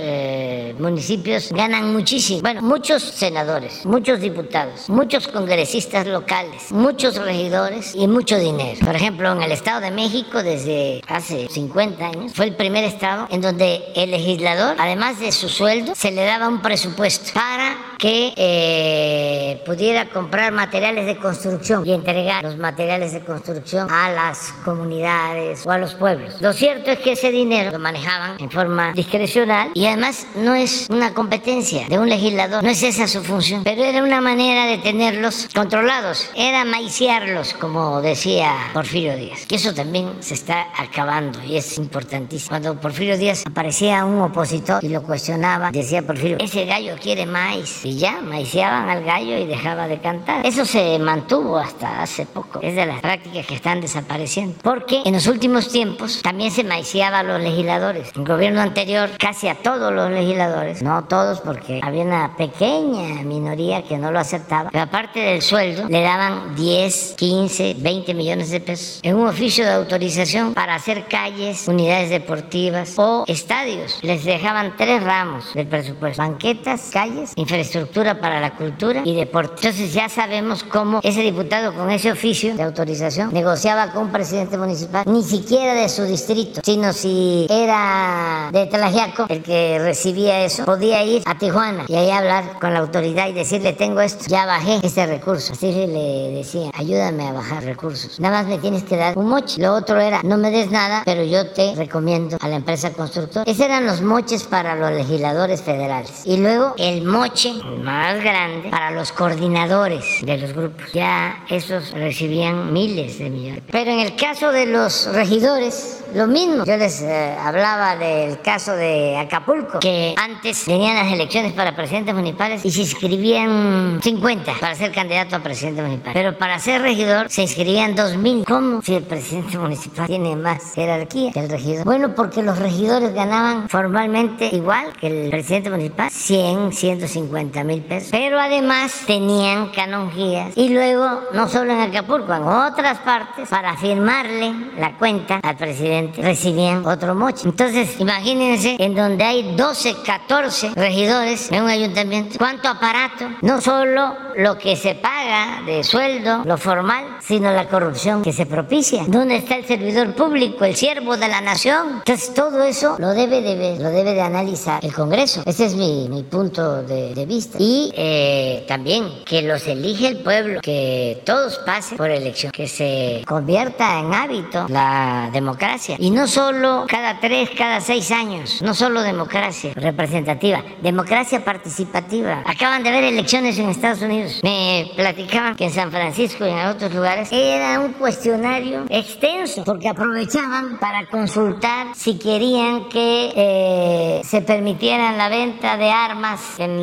municipios ganan muchísimo. Bueno, muchos senadores, muchos diputados, muchos congresistas locales, muchos regidores y mucho dinero. Por ejemplo, en el Estado de México, desde hace 50 años, fue el primer estado en donde el legislador, además de su sueldo, se le daba un presupuesto para que eh, pudiera comprar materiales de construcción y entregar los materiales de construcción a las comunidades o a los pueblos. Lo cierto es que ese dinero lo manejaban en forma discrecional y además no es una competencia de un legislador, no es esa su función, pero era una manera de tenerlos controlados, era maiciarlos como decía Porfirio Díaz. Que eso también se está acabando y es importantísimo. Cuando Porfirio Díaz aparecía un opositor y lo cuestionaba, decía Porfirio, ese gallo quiere maíz. Y ya, maiciaban al gallo y dejaba de cantar. Eso se mantuvo hasta hace poco. Es de las prácticas que están desapareciendo. Porque en los últimos tiempos también se maiciaba a los legisladores. En el gobierno anterior, casi a todos los legisladores, no todos porque había una pequeña minoría que no lo aceptaba, pero aparte del sueldo, le daban 10, 15, 15, 20 millones de pesos en un oficio de autorización para hacer calles, unidades deportivas o estadios. Les dejaban tres ramos del presupuesto, banquetas, calles, infraestructura para la cultura y deporte. Entonces ya sabemos cómo ese diputado con ese oficio de autorización negociaba con un presidente municipal, ni siquiera de su distrito, sino si era de Tlajiaco el que recibía eso, podía ir a Tijuana y ahí hablar con la autoridad y decirle tengo esto, ya bajé este recurso. Así le decía, ayúdame a bajar recursos. Nada más me tienes que dar un moche. Lo otro era, no me des nada, pero yo te recomiendo a la empresa constructora. Esos eran los moches para los legisladores federales. Y luego el moche más grande para los coordinadores de los grupos. Ya esos recibían miles de millones. Pero en el caso de los regidores, lo mismo. Yo les eh, hablaba del caso de Acapulco, que antes tenían las elecciones para presidentes municipales y se inscribían 50 para ser candidato a presidente municipal. Pero para ser regidor se inscribían 2.000. ¿Cómo? Si el presidente municipal tiene más jerarquía que el regidor. Bueno, porque los regidores ganaban formalmente igual que el presidente municipal, 100, 150 50 mil pesos. Pero además tenían canonjías y luego, no solo en Acapulco, en otras partes, para firmarle la cuenta al presidente, recibían otro moche. Entonces, imagínense en donde hay 12, 14 regidores en un ayuntamiento, cuánto aparato, no solo lo que se paga de sueldo, lo formal, sino la corrupción que se propicia. ¿Dónde está el servidor público, el siervo de la nación? Entonces, todo eso lo debe de, lo debe de analizar el Congreso. Ese es mi, mi punto de, de, vista. Y eh, también que los elige el pueblo, que todos pasen por elección, que se convierta en hábito la democracia. Y no solo cada tres, cada seis años, no solo democracia representativa, democracia participativa. Acaban de haber elecciones en Estados Unidos. Me platicaban que en San Francisco y en otros lugares era un cuestionario extenso, porque aprovechaban para consultar si querían que eh, se permitieran la venta de armas en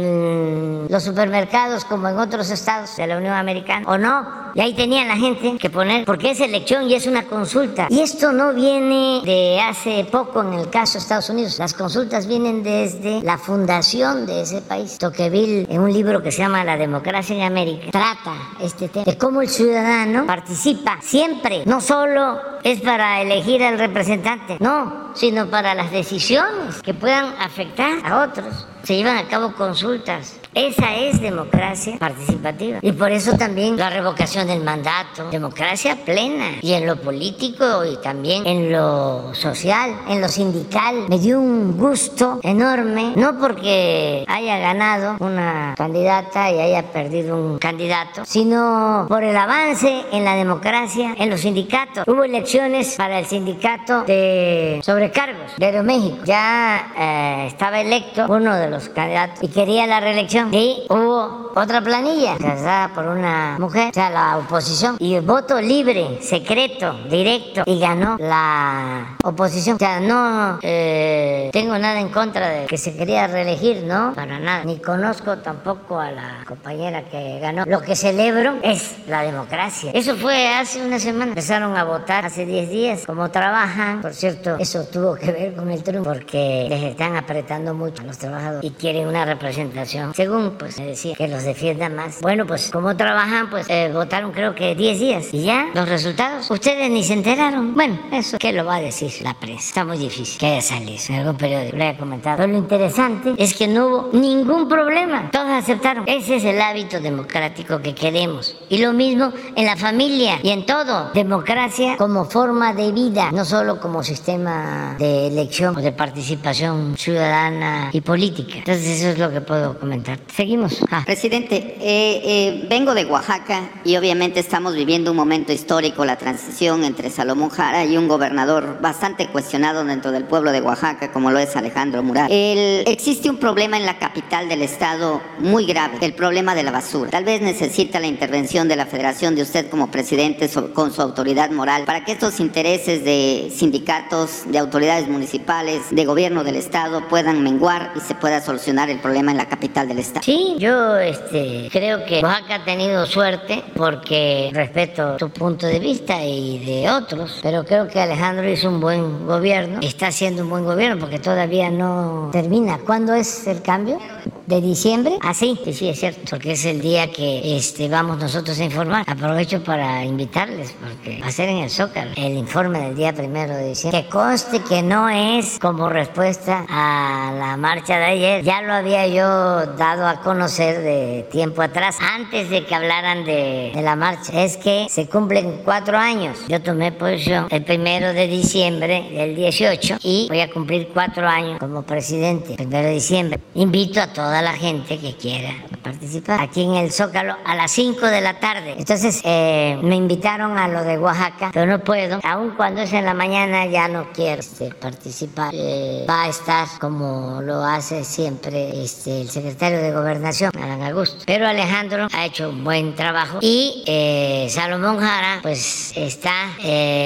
los supermercados como en otros estados de la Unión Americana o no. Y ahí tenían la gente que poner, porque es elección y es una consulta. Y esto no viene de hace poco en el caso de Estados Unidos. Las consultas vienen desde la fundación de ese país. Tocqueville, en un libro que se llama La democracia en América, trata este tema de cómo el ciudadano participa siempre. No solo es para elegir al representante, no, sino para las decisiones que puedan afectar a otros. Se llevan a cabo consultas esa es democracia participativa. Y por eso también la revocación del mandato, democracia plena. Y en lo político y también en lo social, en lo sindical. Me dio un gusto enorme, no porque haya ganado una candidata y haya perdido un candidato, sino por el avance en la democracia en los sindicatos. Hubo elecciones para el sindicato de sobrecargos de Aeroméxico. Ya eh, estaba electo uno de los candidatos y quería la reelección y hubo otra planilla casada por una mujer, o sea, la oposición, y el voto libre, secreto, directo, y ganó la oposición. O sea, no eh, tengo nada en contra de que se quería reelegir, no, para nada. Ni conozco tampoco a la compañera que ganó. Lo que celebro es la democracia. Eso fue hace una semana. Empezaron a votar hace 10 días. Como trabajan, por cierto, eso tuvo que ver con el Trump, porque les están apretando mucho a los trabajadores y quieren una representación. Según pues me decía que los defienda más. Bueno, pues como trabajan, pues eh, votaron creo que 10 días. Y ya, los resultados, ustedes ni se enteraron. Bueno, eso, ¿qué lo va a decir la prensa? Está muy difícil que haya salido en algún periódico, lo haya comentado. Pero lo interesante es que no hubo ningún problema. Todos aceptaron. Ese es el hábito democrático que queremos. Y lo mismo en la familia y en todo. Democracia como forma de vida, no solo como sistema de elección o de participación ciudadana y política. Entonces eso es lo que puedo comentar. Seguimos. Ah. Presidente, eh, eh, vengo de Oaxaca y obviamente estamos viviendo un momento histórico, la transición entre Salomón Jara y un gobernador bastante cuestionado dentro del pueblo de Oaxaca, como lo es Alejandro Murat. existe un problema en la capital del estado muy grave, el problema de la basura. Tal vez necesita la intervención de la federación de usted como presidente con su autoridad moral para que estos intereses de sindicatos, de autoridades municipales, de gobierno del estado puedan menguar y se pueda solucionar el problema en la capital del estado. Sí, yo este, creo que Oaxaca ha tenido suerte porque respeto tu punto de vista y de otros, pero creo que Alejandro hizo un buen gobierno, está haciendo un buen gobierno porque todavía no termina. ¿Cuándo es el cambio? ¿De diciembre? Ah, sí, sí, es cierto, porque es el día que este, vamos nosotros a informar. Aprovecho para invitarles, porque va a ser en el Zócalo el informe del día primero de diciembre. Que conste que no es como respuesta a la marcha de ayer. Ya lo había yo dado a conocer de tiempo atrás, antes de que hablaran de, de la marcha. Es que se cumplen cuatro años. Yo tomé posición el primero de diciembre del 18 y voy a cumplir cuatro años como presidente, primero de diciembre. Invito a toda la gente que quiera participar aquí en el Zócalo a las 5 de la tarde. Entonces eh, me invitaron a lo de Oaxaca, pero no puedo. Aun cuando es en la mañana ya no quiero este, participar. Eh, va a estar como lo hace siempre este, el secretario de Gobernación, Alan Augusto. Pero Alejandro ha hecho un buen trabajo y eh, Salomón Jara pues está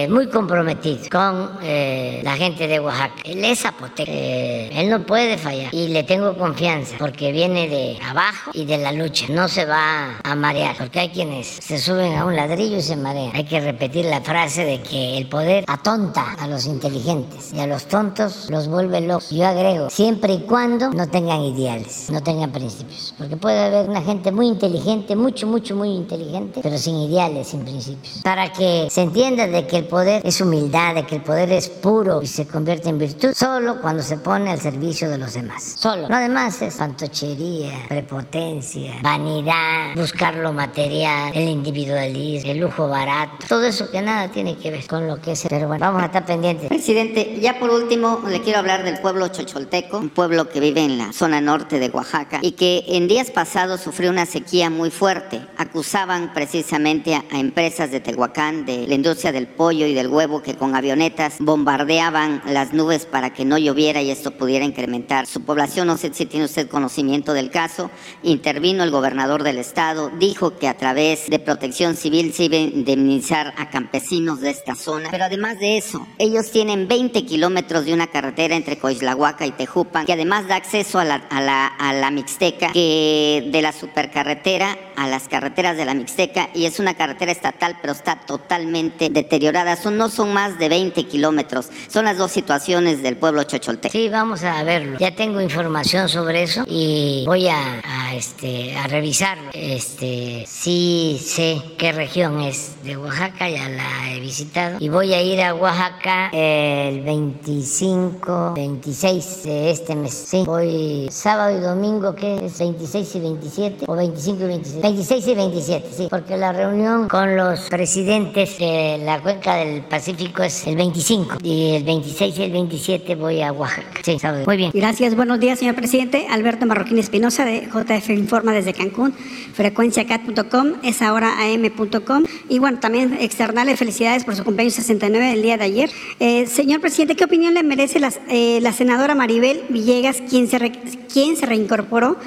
muy comprometido con la gente de Oaxaca. Él es zapoteco, él no puede fallar y le tengo confianza porque viene de abajo y de la lucha. No se va a marear, porque hay quienes se suben a un ladrillo y se marean. Hay que repetir la frase de que el poder atonta a los inteligentes y a los tontos los vuelve locos. Yo agrego, siempre y cuando no tengan ideales, no tengan principios. Porque puede haber una gente muy inteligente, mucho, mucho, muy inteligente, pero sin ideales, sin principios. Para que se entienda de que el poder es humildad, de que el poder es puro y se convierte en virtud solo cuando se pone al servicio de los demás. Solo. Lo demás es fantochería, prepotencia, vanidad, buscar lo material, el individualismo, el lujo barato. Todo eso que nada tiene que ver con lo que es. Pero bueno, vamos a estar pendientes. Presidente, ya por último le quiero hablar del pueblo chocholteco, un pueblo que vive en la zona norte de Oaxaca y que en días pasados sufrió una sequía muy fuerte. Acusaban precisamente a, empresas de Tehuacán, de la industria del pollo y del huevo, que con avionetas bombardeaban las nubes para que no lloviera y esto pudiera incrementar su población. No sé si tiene usted conocimiento del caso. Intervino el gobernador del estado, dijo que a través de protección civil se iba a indemnizar a campesinos de esta zona. Pero además de eso, ellos tienen 20 kilómetros de una carretera entre Coislahuaca y Tejupan, que además da acceso a la, a la, a la Mixteca, que de la supercarretera a las carreteras de la Mixteca, y es una carretera estatal, pero está totalmente deteriorada. Son, no son más de 20 kilómetros. Son las dos situaciones del pueblo chocholteco. Sí, vamos a verlo. Ya tengo información sobre eso y voy a, este, a revisarlo. Este, sí sé qué región es de Oaxaca, ya la he visitado. Y voy a ir a Oaxaca el 25, 26 de este mes. Sí, voy sábado y domingo, ¿qué es? 26 y 27, o 25 y 26. 26 y 27, sí, porque la reunión con los presidentes de la cuenca del Pacífico es el 25 y el 26 y el 27 voy a Oaxaca. Sí, sábado. Muy bien. Gracias, buenos días, señor presidente. Alberto Marroquín Espinosa de JF Informa desde Cancún, frecuenciacat.com, es ahora am.com. Y bueno, también externarle felicidades por su cumpleaños 69 el día de ayer. Eh, señor presidente, ¿qué opinión le merece la, eh, la senadora Maribel Villegas, quien se, re, quien se reincorporó?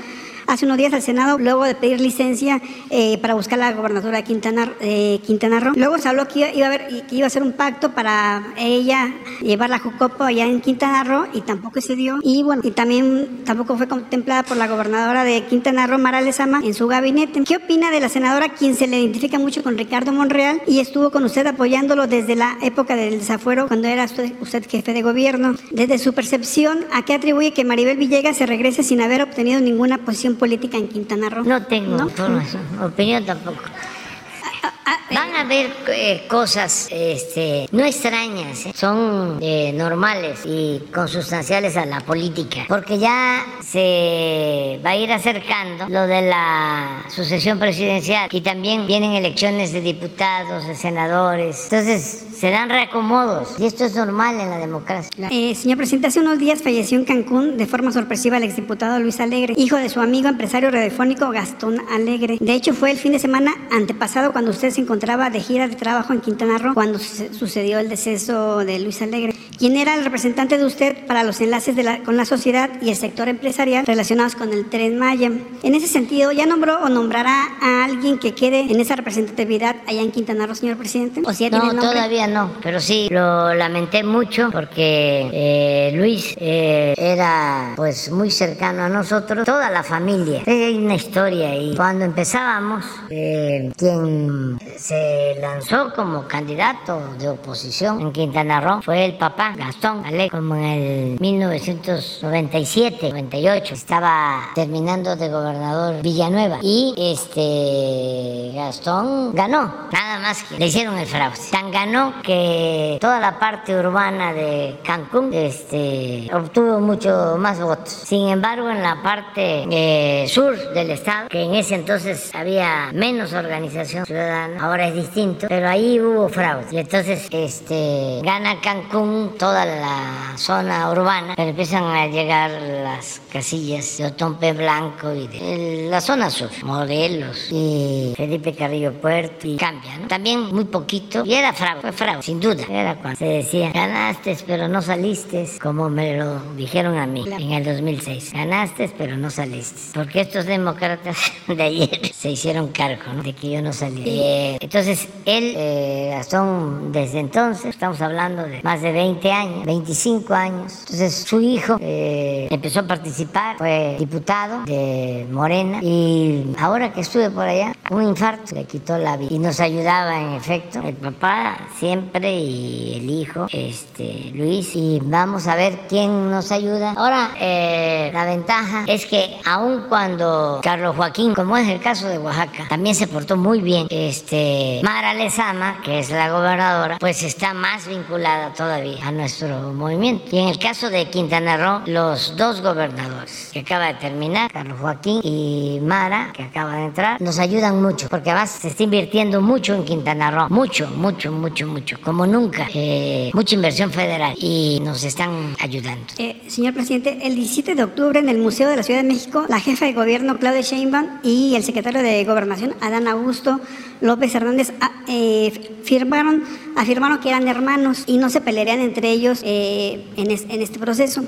Hace unos días al Senado luego de pedir licencia eh, para buscar la gobernatura de Quintana, eh, Quintana Roo. Luego se habló que iba, iba, a haber, que iba a ser un pacto para ella llevar la Jucopo allá en Quintana Roo y tampoco se dio. Y bueno, y también tampoco fue contemplada por la gobernadora de Quintana Roo, Mara Lezama, en su gabinete. ¿Qué opina de la senadora quien se le identifica mucho con Ricardo Monreal y estuvo con usted apoyándolo desde la época del desafuero cuando era usted, usted jefe de gobierno? Desde su percepción, ¿a qué atribuye que Maribel Villegas se regrese sin haber obtenido ninguna posición política en Quintana Roo? No tengo ¿No? información, opinión tampoco. Van a haber eh, cosas este, no extrañas, ¿eh? son eh, normales y consustanciales a la política, porque ya se va a ir acercando lo de la sucesión presidencial y también vienen elecciones de diputados, de senadores, entonces se dan reacomodos y esto es normal en la democracia. Eh, señor presidente, hace unos días falleció en Cancún de forma sorpresiva el exdiputado Luis Alegre, hijo de su amigo empresario radiofónico Gastón Alegre. De hecho, fue el fin de semana antepasado cuando usted se encontraba de gira de trabajo en Quintana Roo cuando sucedió el deceso de Luis Alegre, quien era el representante de usted para los enlaces de la, con la sociedad y el sector empresarial relacionados con el Tren Maya. En ese sentido, ¿ya nombró o nombrará a alguien que quede en esa representatividad allá en Quintana Roo, señor presidente? ¿O si ya no, tiene todavía no, pero sí lo lamenté mucho porque eh, Luis eh, era pues muy cercano a nosotros, toda la familia. Hay una historia y cuando empezábamos, eh, quien se lanzó como candidato de oposición en Quintana Roo fue el papá Gastón como en el 1997, 98. Estaba terminando de gobernador Villanueva y este Gastón ganó, nada más que le hicieron el fraude. Tan ganó que toda la parte urbana de Cancún este, obtuvo mucho más votos. Sin embargo, en la parte eh, sur del estado, que en ese entonces había menos organización ciudadana, ahora es distinto, pero ahí hubo fraude. Y entonces este, gana Cancún toda la zona urbana, pero empiezan a llegar las casillas de Otompe Blanco y de la zona sur, Morelos y Felipe Carrillo Puerto, y cambia, ¿no? también muy poquito, y era fraude, fue fraude, sin duda. Era cuando se decía, ganaste, pero no saliste, como me lo dijeron a mí en el 2006. Ganaste, pero no saliste. Porque estos demócratas de ayer se hicieron cargo de que yo no salí. Eh, entonces, él, eh, son desde entonces, estamos hablando de más de 20 años, 25 años. Entonces, su hijo eh, empezó a participar, fue diputado de Morena y ahora que estuve por allá, un infarto le quitó la vida y nos ayudaba en efecto el papá siempre y el hijo, este Luis, y vamos a ver quién nos ayuda. Ahora, eh, la ventaja es que aun cuando Carlos Joaquín, como es el caso de Oaxaca, también se portó muy bien, este Mara Lezama, que es la gobernadora, pues está más vinculada todavía a nuestro movimiento. Y en el caso de Quintana Roo, los dos gobernadores que acaba de terminar, Carlos Joaquín y Mara, que acaba de entrar, nos ayudan mucho, porque además se está invirtiendo mucho en Quintana Roo, mucho, mucho, mucho, mucho, como nunca, eh, mucha inversión federal y nos están ayudando. Eh, señor presidente, el 17 de octubre en el Museo de la Ciudad de México, la jefa de gobierno Claudia Sheinbaum y el secretario de Gobernación Adán Augusto López Hernández ah, eh, firmaron, afirmaron que eran hermanos y no se pelearían entre ellos en, en este proceso.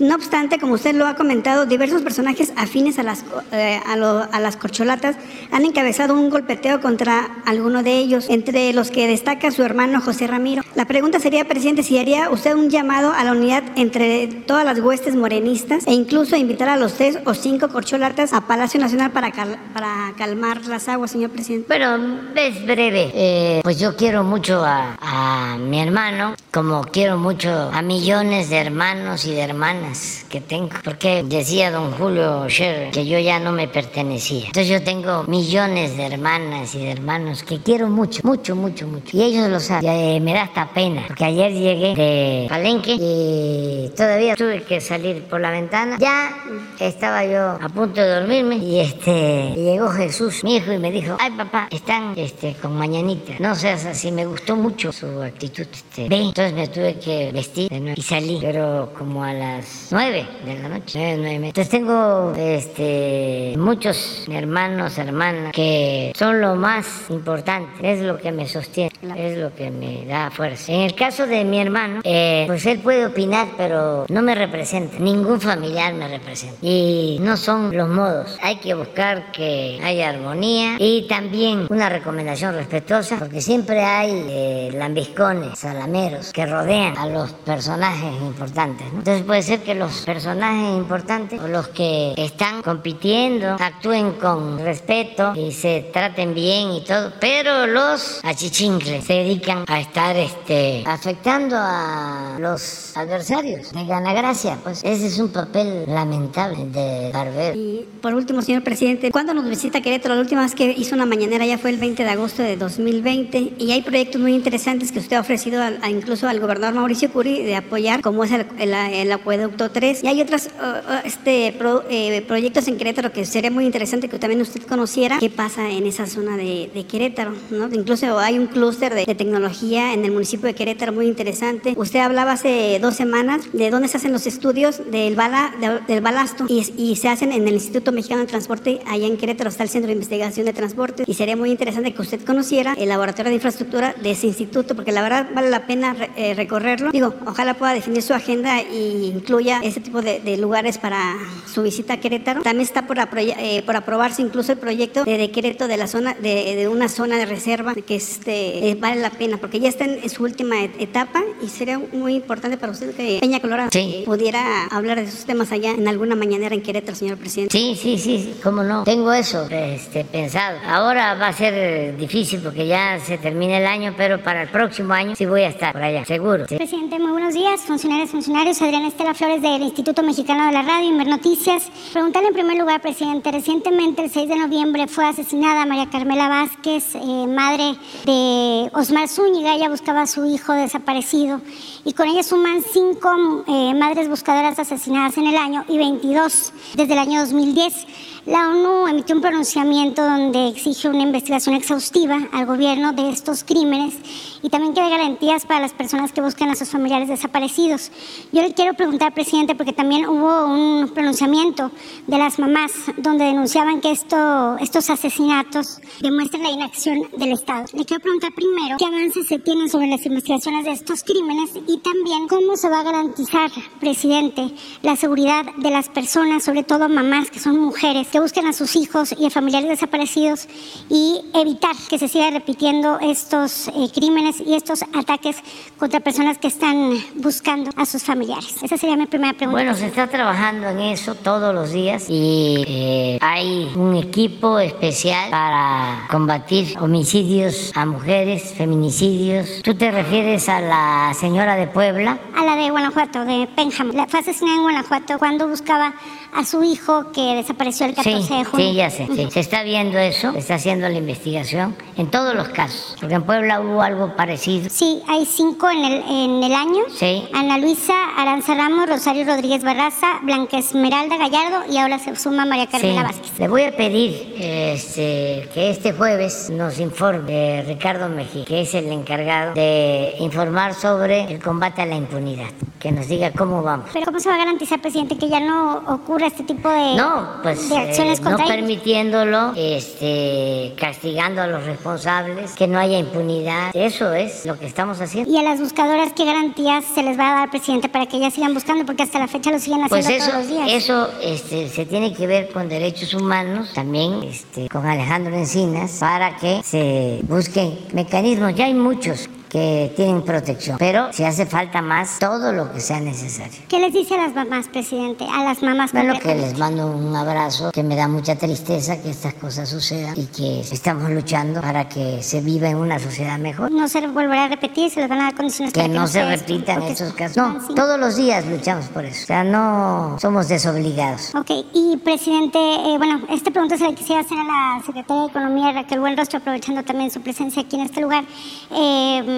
No obstante, como usted lo ha comentado, diversos personajes afines a las, eh, a, las corcholatas han encabezado un golpeteo contra alguno de ellos, entre los que destaca su hermano José Ramiro. La pregunta sería, presidente, si haría usted un llamado a la unidad entre todas las huestes morenistas e incluso invitar a los tres o cinco corcholatas a Palacio Nacional para, para calmar las aguas, señor presidente. Bueno, es breve. Eh, pues yo quiero mucho a, a mi hermano, como quiero mucho a millones de hermanos y de hermanas que tengo. Porque decía don Julio Scher que yo ya no me pertenecía. Entonces yo tengo millones de hermanas y de hermanos que quiero mucho, mucho, mucho, mucho. Y ellos lo saben. Eh, me da hasta pena. Porque ayer llegué de Palenque y todavía tuve que salir por la ventana. Ya estaba yo a punto de dormirme y este llegó Jesús, mi hijo, y me dijo, ay papá, están este, con mañanita. No seas así, me gustó mucho su actitud. Este, ve. Entonces me tuve que vestir y salí. Pero como a las 9 de la noche. Entonces tengo este, muchos hermanos, hermanas que son lo más importante, es lo que me sostiene, es lo que me da fuerza. En el caso de mi hermano, eh, pues él puede opinar, pero no me representa, ningún familiar me representa. Y no son los modos, hay que buscar que haya armonía y también una recomendación respetuosa, porque siempre hay eh, lambiscones, salameros que rodean a los personajes importantes. Entonces puede ser que los personajes importantes o los que están compitiendo actúen con respeto y se traten bien y todo, pero los achichincles se dedican a estar este, afectando a los adversarios de Ganagracia. Pues ese es un papel lamentable de Barbero. Y por último, señor presidente, ¿cuándo nos visita Querétaro? La última vez que hizo una mañanera ya fue el 20 de agosto de 2020 y hay proyectos muy interesantes que usted ha ofrecido incluso al gobernador Mauricio Curi de apoyar, como es el, el acueducto 3. Y hay otros uh, uh, este, eh, proyectos en Querétaro que sería muy interesante que también usted conociera qué pasa en esa zona de, Querétaro. ¿no? Incluso hay un clúster de, tecnología en el municipio de Querétaro muy interesante. Usted hablaba hace dos semanas de dónde se hacen los estudios del, bala, del balasto y, se hacen en el Instituto Mexicano de Transporte. Allá en Querétaro está el Centro de Investigación de Transporte y sería muy interesante que usted conociera el laboratorio de infraestructura de ese instituto porque la verdad vale la pena eh, recorrerlo. Digo, ojalá pueda definir su agenda e incluya ese tipo de, lugares para su visita a Querétaro. También está por, eh, por aprobarse incluso el proyecto de decreto de la zona de, una zona de reserva que este, eh, vale la pena porque ya está en, su última etapa y sería muy importante para usted que Peña Colorado pudiera hablar de esos temas allá en alguna mañanera en Querétaro, señor presidente. Sí, sí, sí, cómo no. Tengo eso este, pensado. Ahora va a ser difícil porque ya se termina el año, pero para el próximo año sí voy a estar por allá, seguro. Presidente, muy buenos días, funcionarios, funcionarios. Adriana Estela Flores del Instituto Mexicano de la Radio, Inver Noticias. Preguntarle en primer lugar, presidente, recientemente, el 6 de noviembre, fue asesinada María Carmela Vázquez, eh, madre de Osmar Zúñiga. Ella buscaba a su hijo desaparecido y con ella suman cinco eh, madres buscadoras asesinadas en el año y 22 desde el año 2010. La ONU emitió un pronunciamiento donde exige una investigación exhaustiva al gobierno de estos crímenes y también que dé garantías para las personas que buscan a sus familiares desaparecidos. Yo le quiero preguntar, presidente, porque también hubo un pronunciamiento de las mamás donde denunciaban que esto, estos asesinatos demuestran la inacción del Estado. Le quiero preguntar primero qué avances se tienen sobre las investigaciones de estos crímenes y también cómo se va a garantizar, presidente, la seguridad de las personas, sobre todo mamás que son mujeres, buscan a sus hijos y a familiares desaparecidos y evitar que se siga repitiendo estos eh, crímenes y estos ataques contra personas que están buscando a sus familiares. Esa sería mi primera pregunta. Bueno, se está trabajando en eso todos los días y eh, hay un equipo especial para combatir homicidios a mujeres, feminicidios. ¿Tú te refieres a la señora de Puebla? A la de Guanajuato, de Pénjamo. La fue asesinada en Guanajuato cuando buscaba a su hijo que desapareció el 14 sí, de junio. Sí, ya sé. sí. Se está viendo eso, se está haciendo la investigación en todos los casos. Porque en Puebla hubo algo parecido. Sí, hay cinco en el, en el año. Sí. Ana Luisa Aranza Ramos, Rosario Rodríguez Barraza, Blanca Esmeralda Gallardo y ahora se suma María Carmela Sí. Vázquez. Le voy a pedir este, que este jueves nos informe Ricardo Mejía, que es el encargado de informar sobre el combate a la impunidad. Que nos diga cómo vamos. Pero ¿cómo se va a garantizar, presidente, que ya no ocurra este tipo de, No, pues de acciones eh, no ellos? permitiéndolo, este, castigando a los responsables, que no haya impunidad. Eso es lo que estamos haciendo. Y a las buscadoras, ¿qué garantías se les va a dar, presidente, para que ellas sigan buscando? Porque hasta la fecha lo siguen haciendo Pues eso, todos los días. eso este, se tiene que ver con derechos humanos, también este, con Alejandro Encinas, para que se busquen mecanismos. Ya hay muchos que tienen protección, pero si hace falta más, todo lo que sea necesario. ¿Qué les dice a las mamás, presidente? A las mamás Bueno, que les mando un abrazo, que me da mucha tristeza que estas cosas sucedan y que estamos luchando para que se viva en una sociedad mejor. No se volverá a repetir, se les van a dar condiciones Que para no se repitan esos casos. No, sí. todos los días luchamos por eso. O sea, no somos desobligados. Ok, y presidente, eh, bueno, esta pregunta se la quisiera hacer a la secretaria de Economía, Raquel Buenrostro, aprovechando también su presencia aquí en este lugar. Eh,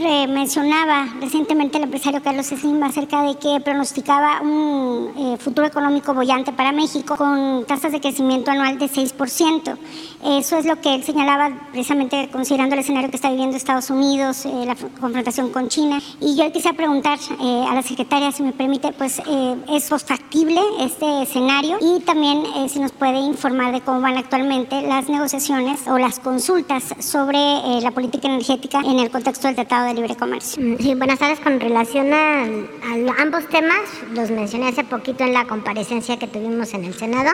re- mencionaba recientemente el empresario Carlos Slim acerca de que pronosticaba un eh, futuro económico bollante para México con tasas de crecimiento anual de 6%. Eso es lo que él señalaba precisamente considerando el escenario que está viviendo Estados Unidos, eh, la confrontación con China. Y yo quisiera preguntar eh, a la secretaria, si me permite, pues eh, es factible este escenario y también eh, si nos puede informar de cómo van actualmente las negociaciones o las consultas sobre eh, la política energética en el contexto del Tratado de Libre Comercio. Mm, Sí, buenas tardes. Con relación a, a ambos temas, los mencioné hace poquito en la comparecencia que tuvimos en el Senado,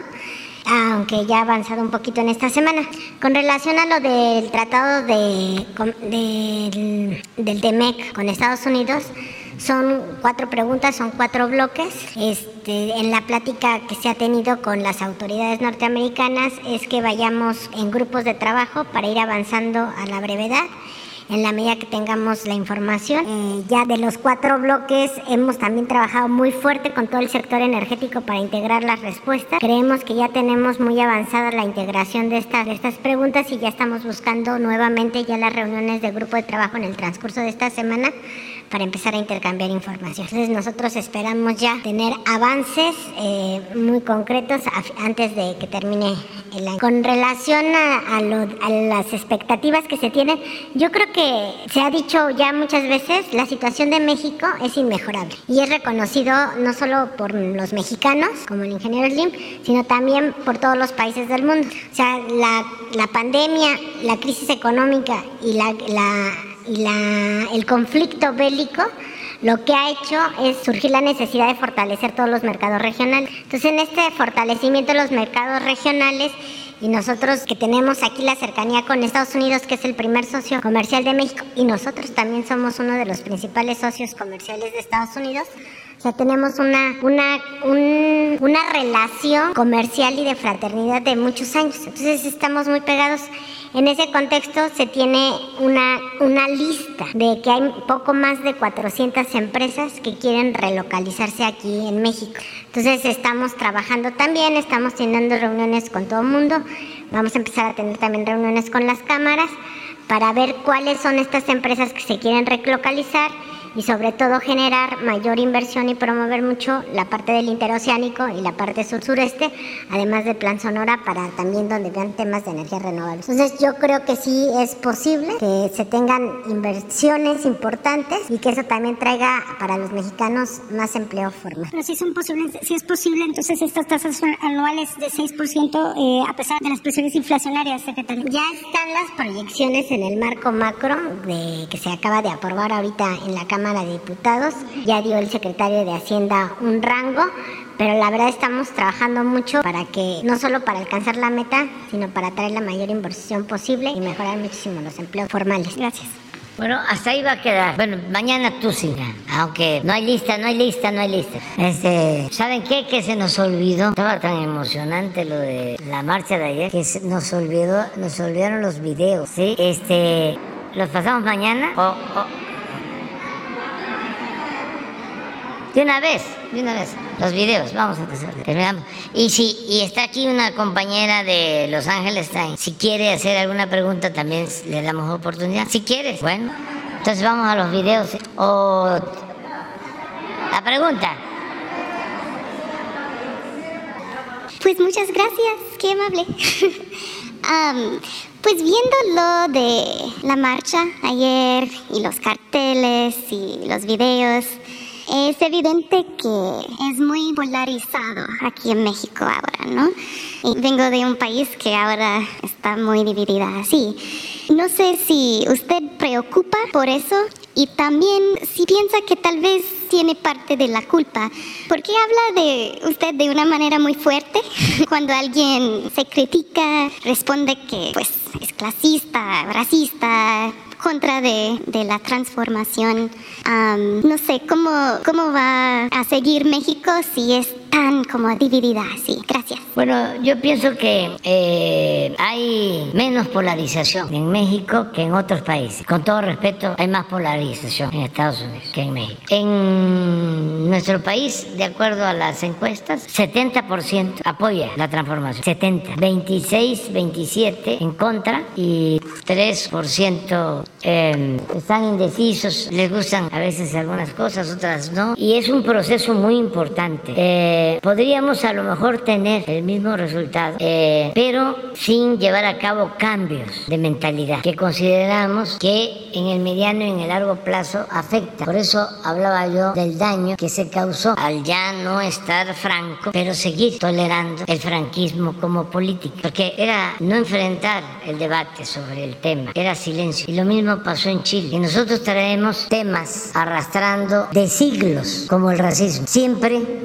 aunque ya ha avanzado un poquito en esta semana. Con relación a lo del tratado de, del, del TEMEC con Estados Unidos, son cuatro preguntas, son cuatro bloques. Este, en la plática que se ha tenido con las autoridades norteamericanas es que vayamos en grupos de trabajo para ir avanzando a la brevedad en la medida que tengamos la información. Eh, ya de los cuatro bloques hemos también trabajado muy fuerte con todo el sector energético para integrar las respuestas. Creemos que ya tenemos muy avanzada la integración de estas, de estas preguntas y ya estamos buscando nuevamente ya las reuniones de grupo de trabajo en el transcurso de esta semana para empezar a intercambiar información. Entonces nosotros esperamos ya tener avances eh, muy concretos antes de que termine el año. Con relación a, las expectativas que se tienen, yo creo que se ha dicho ya muchas veces, la situación de México es inmejorable y es reconocido no solo por los mexicanos, como el ingeniero Slim, sino también por todos los países del mundo. O sea, la, pandemia, la crisis económica y la- la la, el conflicto bélico lo que ha hecho es surgir la necesidad de fortalecer todos los mercados regionales. Entonces, en este fortalecimiento de los mercados regionales y nosotros que tenemos aquí la cercanía con Estados Unidos, que es el primer socio comercial de México, y nosotros también somos uno de los principales socios comerciales de Estados Unidos, o sea, tenemos una, una, un- una relación comercial y de fraternidad de muchos años. Entonces estamos muy pegados. En ese contexto se tiene una, una lista de que hay poco más de 400 empresas que quieren relocalizarse aquí en México. Entonces estamos trabajando también, estamos teniendo reuniones con todo el mundo. Vamos a empezar a tener también reuniones con las cámaras para ver cuáles son estas empresas que se quieren relocalizar y sobre todo generar mayor inversión y promover mucho la parte del interoceánico y la parte sur-sureste, además del Plan Sonora para también donde vean temas de energía renovables. Entonces yo creo que sí es posible que se tengan inversiones importantes y que eso también traiga para los mexicanos más empleo formal. Pero si son posibles, si es posible, entonces estas tasas anuales de 6% eh, a pesar de las presiones inflacionarias, secretario. Ya están las proyecciones en el marco macro de que se acaba de aprobar ahorita en la Cámara de Diputados. Ya dio el secretario de Hacienda un rango, pero la verdad estamos trabajando mucho para que no solo para alcanzar la meta, sino para traer la mayor inversión posible y mejorar muchísimo los empleos formales. Gracias. Bueno, hasta ahí va a quedar. Bueno, mañana tú sí, aunque no hay lista, no hay lista, no hay lista. Este, ¿saben qué? Que se nos olvidó. Estaba tan emocionante lo de la marcha de ayer que nos olvidó, nos olvidaron los videos, ¿sí? Este, ¿los pasamos mañana o, De una vez, de una vez. Los videos, vamos a empezar. Terminamos. Y si y está aquí una compañera de Los Ángeles Times. Si quiere hacer alguna pregunta, también le damos oportunidad. Si quieres, bueno. Entonces vamos a los videos. O la pregunta. Pues muchas gracias, qué amable. pues viendo lo de la marcha ayer y los carteles y los videos, es evidente que es muy polarizado aquí en México ahora, ¿no? Y vengo de un país que ahora está muy dividida así. No sé si usted preocupa por eso y también si piensa que tal vez tiene parte de la culpa. ¿Por qué habla de usted de una manera muy fuerte? Cuando alguien se critica, responde que pues es clasista, racista, contra de, de la transformación. no sé, ¿cómo, ¿cómo va a seguir México si es tan como dividida así? Gracias. Bueno, yo pienso que eh, hay menos polarización en México que en otros países. Con todo respeto, hay más polarización en Estados Unidos que en México. En nuestro país, de acuerdo a las encuestas, 70% apoya la transformación. 70. 26, 27 en contra y 3% eh, están indecisos, les gustan a veces algunas cosas, otras no. Y es un proceso muy importante. Eh, podríamos a lo mejor tener el mismo resultado, eh, pero sin llevar a cabo cambios de mentalidad que consideramos que en el mediano y en el largo plazo afecta. Por eso hablaba yo del daño que se causó al ya no estar franco, pero seguir tolerando el franquismo como política, porque era no enfrentar el debate sobre el tema, era silencio. Y lo mismo pasó en Chile. Y nosotros traemos temas arrastrando de siglos, como el racismo, siempre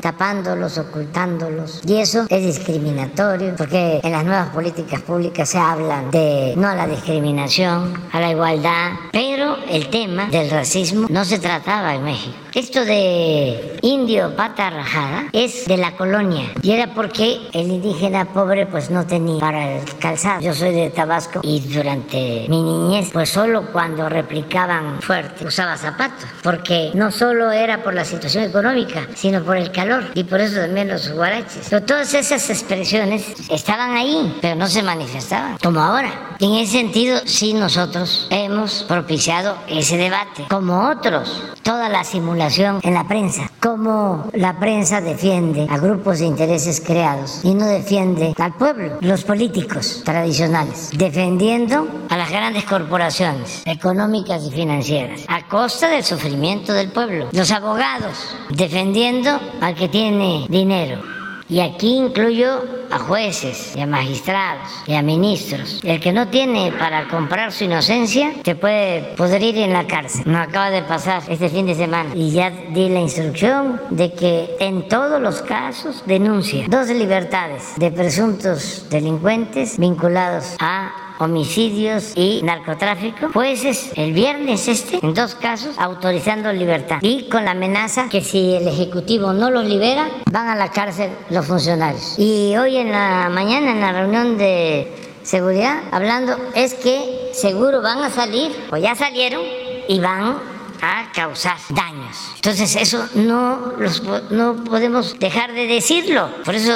ocultándolos. Y eso es discriminatorio, porque en las nuevas políticas públicas se hablan de no a la discriminación, a la igualdad, pero el tema del racismo no se trataba en México. Esto de indio pata rajada es de la colonia y era porque el indígena pobre pues no tenía para el calzado. Yo soy de Tabasco y durante mi niñez pues solo cuando replicaban fuerte usaba zapatos porque no solo era por la situación económica sino por el calor y por eso también los guaraches. Pero todas esas expresiones estaban ahí pero no se manifestaban como ahora. Y en ese sentido sí nosotros hemos propiciado ese debate como otros. Toda la simulación en la prensa, cómo la prensa defiende a grupos de intereses creados y no defiende al pueblo, los políticos tradicionales, defendiendo a las grandes corporaciones económicas y financieras, a costa del sufrimiento del pueblo, los abogados defendiendo al que tiene dinero y aquí incluyo a jueces y a magistrados y a ministros. El que no tiene para comprar su inocencia te puede ir en la cárcel. No acaba de pasar este fin de semana y ya di la instrucción de que en todos los casos denuncia dos libertades de presuntos delincuentes vinculados a homicidios y narcotráfico, jueces el viernes este, en dos casos, autorizando libertad y con la amenaza que si el Ejecutivo no los libera, van a la cárcel los funcionarios. Y hoy en la mañana, en la reunión de seguridad, hablando, es que seguro van a salir, o ya salieron, y van a causar daños. Entonces eso no, los, no podemos dejar de decirlo. Por eso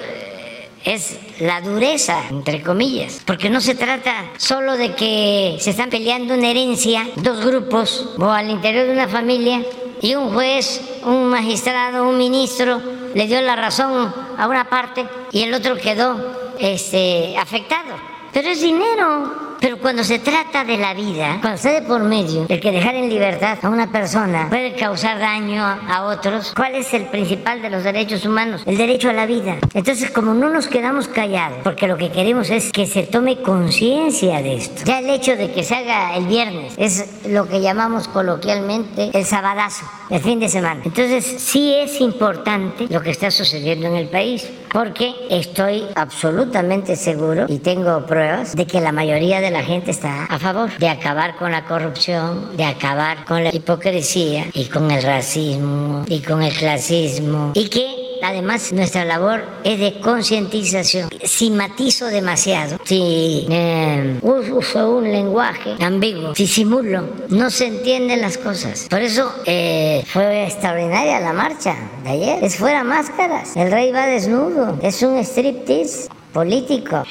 eh, es la dureza, entre comillas, porque no se trata solo de que se están peleando una herencia, dos grupos o al interior de una familia y un juez, un magistrado, un ministro le dio la razón a una parte y el otro quedó este, afectado. Pero es dinero. Pero cuando se trata de la vida, cuando se de por medio el que dejar en libertad a una persona puede causar daño a otros, ¿cuál es el principal de los derechos humanos? El derecho a la vida. Entonces, como no nos quedamos callados, porque lo que queremos es que se tome conciencia de esto. Ya el hecho de que se haga el viernes es lo que llamamos coloquialmente el sabadazo, el fin de semana. Entonces, sí es importante lo que está sucediendo en el país, porque estoy absolutamente seguro y tengo pruebas de que la mayoría de la gente está a favor de acabar con la corrupción, de acabar con la hipocresía y con el racismo y con el clasismo y que Además, nuestra labor es de concientización. Si matizo demasiado, si eh, uso un lenguaje ambiguo, si simulo, no se entienden las cosas. Por eso eh, fue extraordinaria la marcha de ayer. Es fuera máscaras. El rey va desnudo. Es un striptease político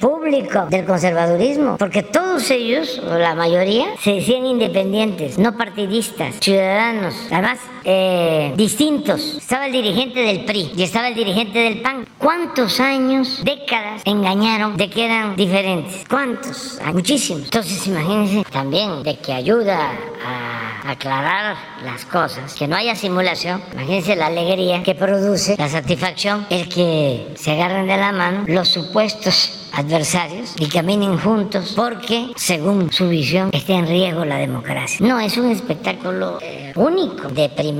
público del conservadurismo, porque todos ellos, o la mayoría, se decían independientes, no partidistas, ciudadanos, además eh, distintos. Estaba el dirigente del PRI y estaba el dirigente del PAN. ¿Cuántos años, décadas engañaron de que eran diferentes? ¿Cuántos? Hay muchísimos. Entonces imagínense también de que ayuda a aclarar las cosas, que no haya simulación. Imagínense la alegría que produce, la satisfacción, el que se agarren de la mano los supuestos adversarios y caminen juntos porque, según su visión, está en riesgo la democracia. No, es un espectáculo eh, único, de primera,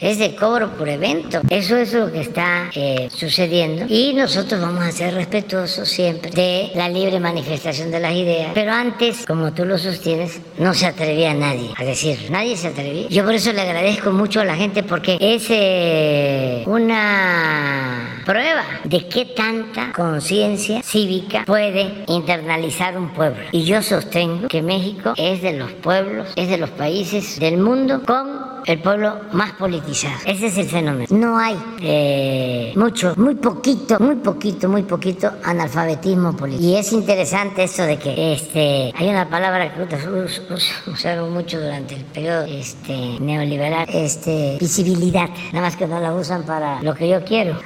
es de cobro por evento. Eso es lo que está eh, sucediendo y nosotros vamos a ser respetuosos siempre de la libre manifestación de las ideas. Pero antes, como tú lo sostienes, no se atrevía nadie a decir, nadie se atrevía. Yo por eso le agradezco mucho a la gente porque es eh, una prueba de qué tanta conciencia cívica puede internalizar un pueblo. Y yo sostengo que México es de los pueblos, es de los países del mundo con el pueblo más politizado. Ese es el fenómeno. No hay eh, mucho, muy poquito, muy poquito, muy poquito analfabetismo político. Y es interesante esto de que este, hay una palabra que usaron mucho durante el periodo este, neoliberal, este, visibilidad, nada más que no la usan para lo que yo quiero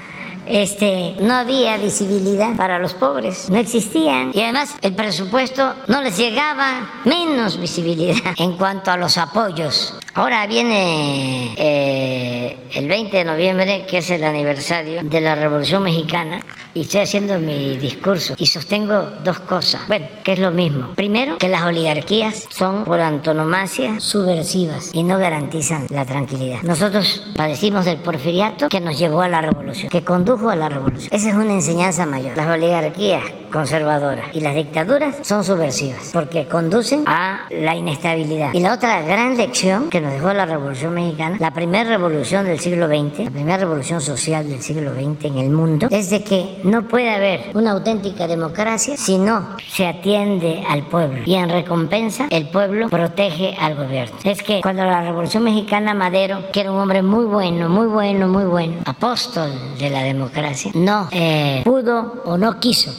este, no había visibilidad para los pobres, no existían. Y además el presupuesto no les llegaba, menos visibilidad en cuanto a los apoyos. Ahora viene eh, el 20 de noviembre, que es el aniversario de la Revolución Mexicana, y estoy haciendo mi discurso y sostengo dos cosas. Bueno, que es lo mismo. Primero, que las oligarquías son por antonomasia subversivas y no garantizan la tranquilidad. Nosotros padecimos del porfiriato que nos llevó a la revolución, que a la revolución. Esa es una enseñanza mayor. Las oligarquías conservadoras y las dictaduras son subversivas porque conducen a la inestabilidad. Y la otra gran lección que nos dejó la Revolución Mexicana, la primera revolución del siglo XX, la primera revolución social del siglo XX en el mundo, es de que no puede haber una auténtica democracia si no se atiende al pueblo. Y en recompensa, el pueblo protege al gobierno. Es que cuando la Revolución Mexicana, Madero, que era un hombre muy bueno, muy bueno, muy bueno, apóstol de la democracia, no eh, pudo o no quiso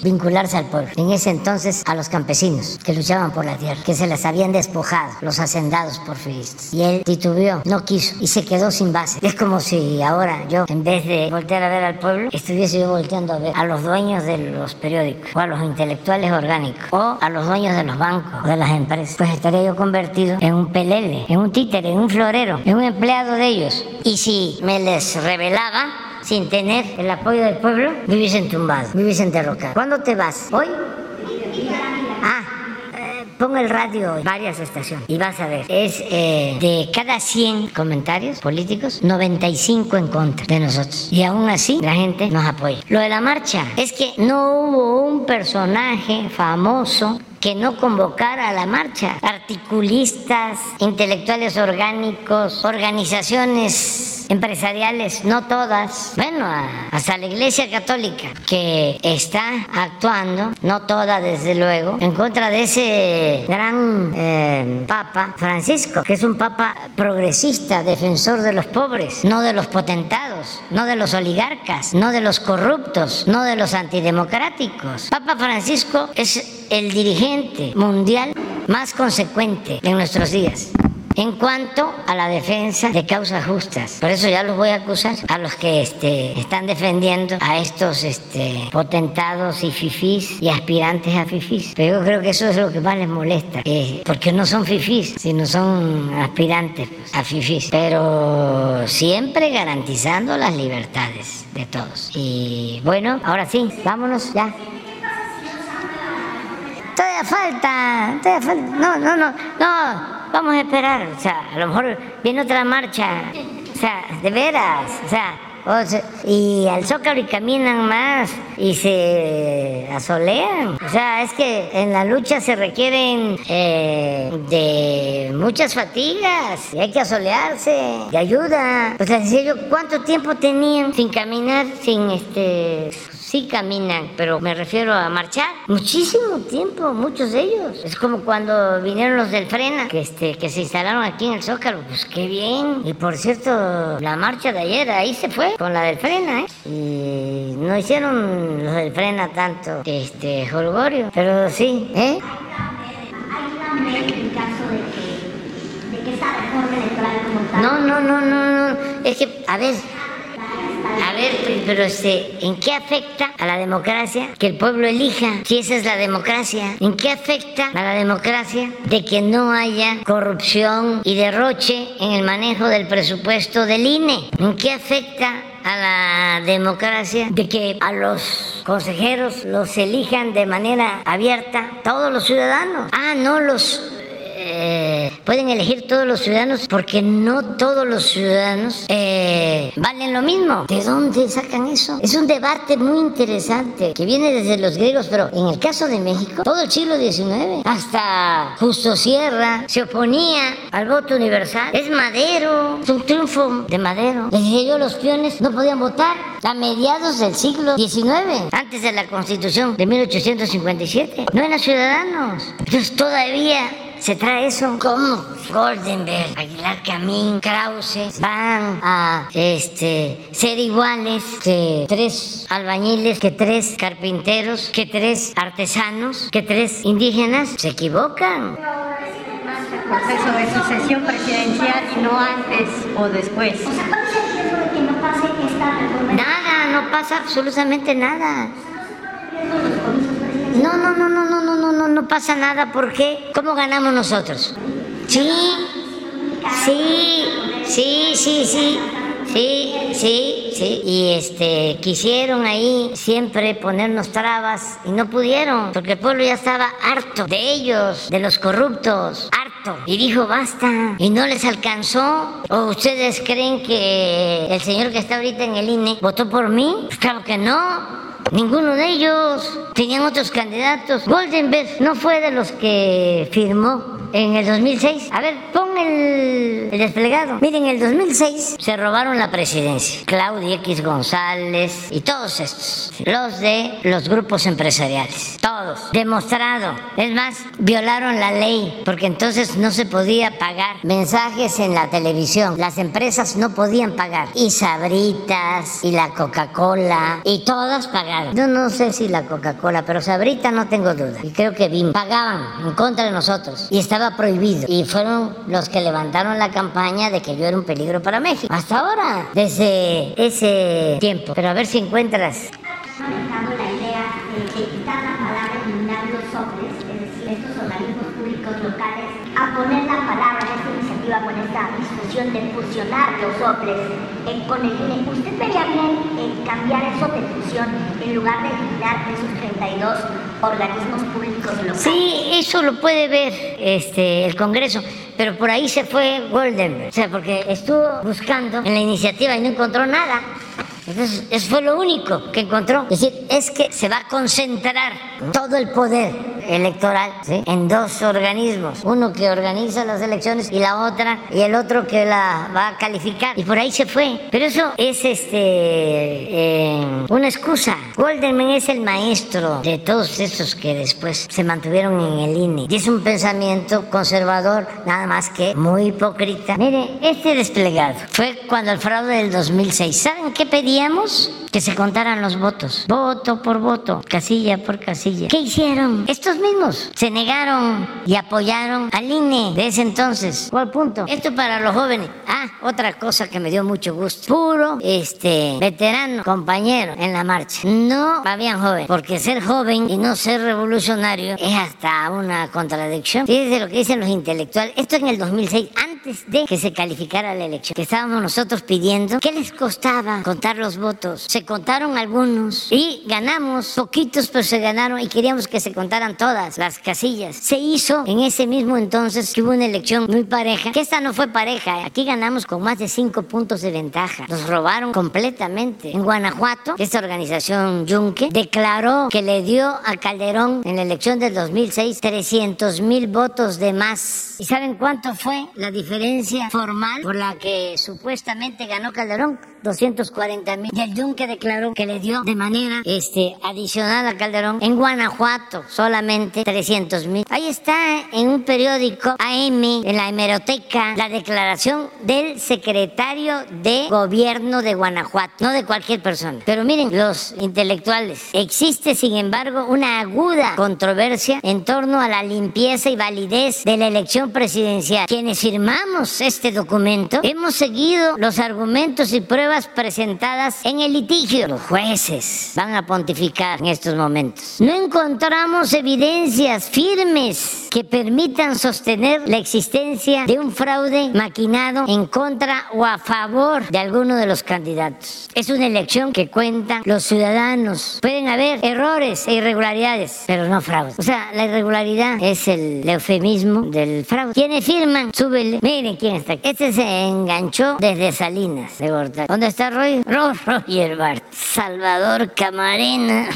al pueblo. En ese entonces, a los campesinos que luchaban por la tierra, que se las habían despojado, los hacendados porfiristas. Y él titubeó, no quiso y se quedó sin base. Es como si ahora yo, en vez de voltear a ver al pueblo, estuviese yo volteando a ver a los dueños de los periódicos o a los intelectuales orgánicos o a los dueños de los bancos o de las empresas, pues estaría yo convertido en un pelele, en un títere, en un florero, en un empleado de ellos. Y si me les revelaba sin tener el apoyo del pueblo, me hubiesen tumbado, me derrocado. ¿Cuándo te vas? ¿Hoy? Ah, Ponga el radio varias estaciones y vas a ver, es eh, de cada 100 comentarios políticos, 95 en contra de nosotros. Y aún así la gente nos apoya. Lo de la marcha es que no hubo un personaje famoso que no convocara a la marcha. Articulistas, intelectuales orgánicos, organizaciones empresariales, no todas, bueno, hasta la Iglesia Católica, que está actuando, no toda desde luego, en contra de ese gran eh, Papa Francisco, que es un Papa progresista, defensor de los pobres, no de los potentados, no de los oligarcas, no de los corruptos, no de los antidemocráticos. Papa Francisco es el dirigente mundial más consecuente en nuestros días en cuanto a la defensa de causas justas. Por eso ya los voy a acusar a los que este, están defendiendo a estos este, potentados y fifís y aspirantes a fifís. Pero yo creo que eso es lo que más les molesta, porque no son fifís, sino son aspirantes a fifís. Pero siempre garantizando las libertades de todos. Y bueno, ahora sí, vámonos ya. Todavía falta, todavía falta. No, no, no, no vamos a esperar, o sea, a lo mejor viene otra marcha, o sea, de veras, o sea, y al zócalo y caminan más y se asolean. O sea, es que en la lucha se requieren eh, de muchas fatigas y hay que asolearse, de ayuda. O sea, ¿cuánto tiempo tenían sin caminar, sin este sí caminan, pero me refiero a marchar. Muchísimo tiempo, muchos de ellos. Es como cuando vinieron los del Frena, que, este, que se instalaron aquí en el Zócalo. Pues qué bien. Y por cierto, la marcha de ayer ahí se fue con la del Frena, ¿eh? Y no hicieron los del Frena tanto este, holgorio, pero sí, ¿eh? No, no, no, no, no. Es que, a ver, a ver, pero este, ¿en qué afecta a la democracia que el pueblo elija? Si esa es la democracia, ¿en qué afecta a la democracia de que no haya corrupción y derroche en el manejo del presupuesto del INE? ¿En qué afecta a la democracia de que a los consejeros los elijan de manera abierta todos los ciudadanos. Ah, no los eh, pueden elegir todos los ciudadanos porque no todos los ciudadanos eh, valen lo mismo. ¿De dónde sacan eso? Es un debate muy interesante que viene desde los griegos, pero en el caso de México, todo el siglo XIX, hasta Justo Sierra se oponía al voto universal. Es Madero, es un triunfo de Madero. Desde yo los peones no podían votar a mediados del siglo XIX, antes de la constitución de 1857. No eran ciudadanos. Entonces todavía se trae eso como Goldenberg, Aguilar Camín, Krause van a este, ser iguales que tres albañiles, que tres carpinteros, que tres artesanos, que tres indígenas. Se equivocan proceso de sucesión presidencial y no antes o después. O sea, ¿cuál es el riesgo de que no pase esta Nada, no pasa absolutamente nada. No, no, no, no, no, no, no, no, no pasa nada. ¿Por qué? ¿Cómo ganamos nosotros? Sí, sí, sí, sí, sí. Sí, sí, sí. Y este quisieron ahí siempre ponernos trabas y no pudieron, porque el pueblo ya estaba harto de ellos, de los corruptos, harto. Y dijo, basta. Y no les alcanzó. ¿O ustedes creen que el señor que está ahorita en el INE votó por mí? Pues claro que no. Ninguno de ellos. Tenían otros candidatos. Goldenberg no fue de los que firmó en el 2006. A ver, pon el, desplegado. Miren, en el 2006 se robaron la presidencia. Claudia X González y todos estos. Los de los grupos empresariales. Todos. Demostrado. Es más, violaron la ley porque entonces no se podía pagar mensajes en la televisión. Las empresas no podían pagar. Y Sabritas y la Coca-Cola y todas pagaron. Yo no sé si la Coca-Cola, pero Sabrita no tengo duda. Y creo que BIM pagaban en contra de nosotros. Y estaba prohibido. Y fueron los que levantaron la campaña de que yo era un peligro para México. Hasta ahora, desde ese tiempo. Pero a ver si encuentras. poner la iniciativa con esta discusión de fusionar los sobres eh, con el. ¿Usted vería bien cambiar eso de fusión en lugar de eliminar esos 32 organismos públicos locales. Sí, eso lo puede ver este, el Congreso, pero por ahí se fue Goldenberg, o sea, porque estuvo buscando en la iniciativa y no encontró nada. Entonces, eso fue lo único que encontró. Es decir, es que se va a concentrar todo el poder electoral en dos organismos. Uno que organiza las elecciones y la otra, y el otro que la va a calificar. Y por ahí se fue. Pero eso es este eh, una excusa. Goldman es el maestro de todos estos que después se mantuvieron en el INE. Y es un pensamiento conservador, nada más que muy hipócrita. Mire, este desplegado fue cuando el fraude del 2006. ¿Saben qué pedíamos? Que se contaran los votos. Voto por voto, casilla por casilla. ¿Qué hicieron? Estos mismos se negaron y apoyaron al INE de ese entonces. ¿Cuál punto? Esto para los jóvenes. Ah, otra cosa que me dio mucho gusto. Puro, este, veterano, compañero en la marcha. No habían joven, porque ser joven y no ser revolucionario es hasta una contradicción. Fíjense lo que dicen los intelectuales. Esto en el 2006, antes de que se calificara la elección, que estábamos nosotros pidiendo, ¿qué les costaba contar los votos? Se contaron algunos y ganamos, poquitos, pero se ganaron y queríamos que se contaran todas las casillas. Se hizo en ese mismo entonces que hubo una elección muy pareja, que esta no fue pareja, aquí ganamos con más de cinco puntos de ventaja. Nos robaron completamente. En Guanajuato, esta organización Yunque declaró que le dio a Calderón en la elección del 2006 300 mil votos de más. ¿Y saben cuánto fue la diferencia formal por la que supuestamente ganó Calderón? 240 mil. Y el Yunque declaró que le dio de manera este, adicional a Calderón en Guanajuato solamente 300 mil. Ahí está en un periódico AM, en la hemeroteca, la declaración del secretario de gobierno de Guanajuato, no de cualquier persona. Pero miren, los intelectuales, existe sin embargo una aguda controversia en torno a la limpieza y validez de la elección presidencial. Quienes firmamos este documento hemos seguido los argumentos y pruebas presentadas en el litigio. Los jueces van a pontificar en estos momentos. No encontramos evidencias firmes que permitan sostener la existencia de un fraude maquinado en contra o a favor de alguno de los candidatos. Es una elección que cuentan los ciudadanos. Pueden haber errores e irregularidades, pero no fraude. O sea, la irregularidad es el eufemismo del fraude. ¿Quiénes firman? Súbele. Miren quién está aquí. Este se enganchó desde Salinas de Gortari. ¿Dónde está Roy? Roger Bart. Salvador Camarena,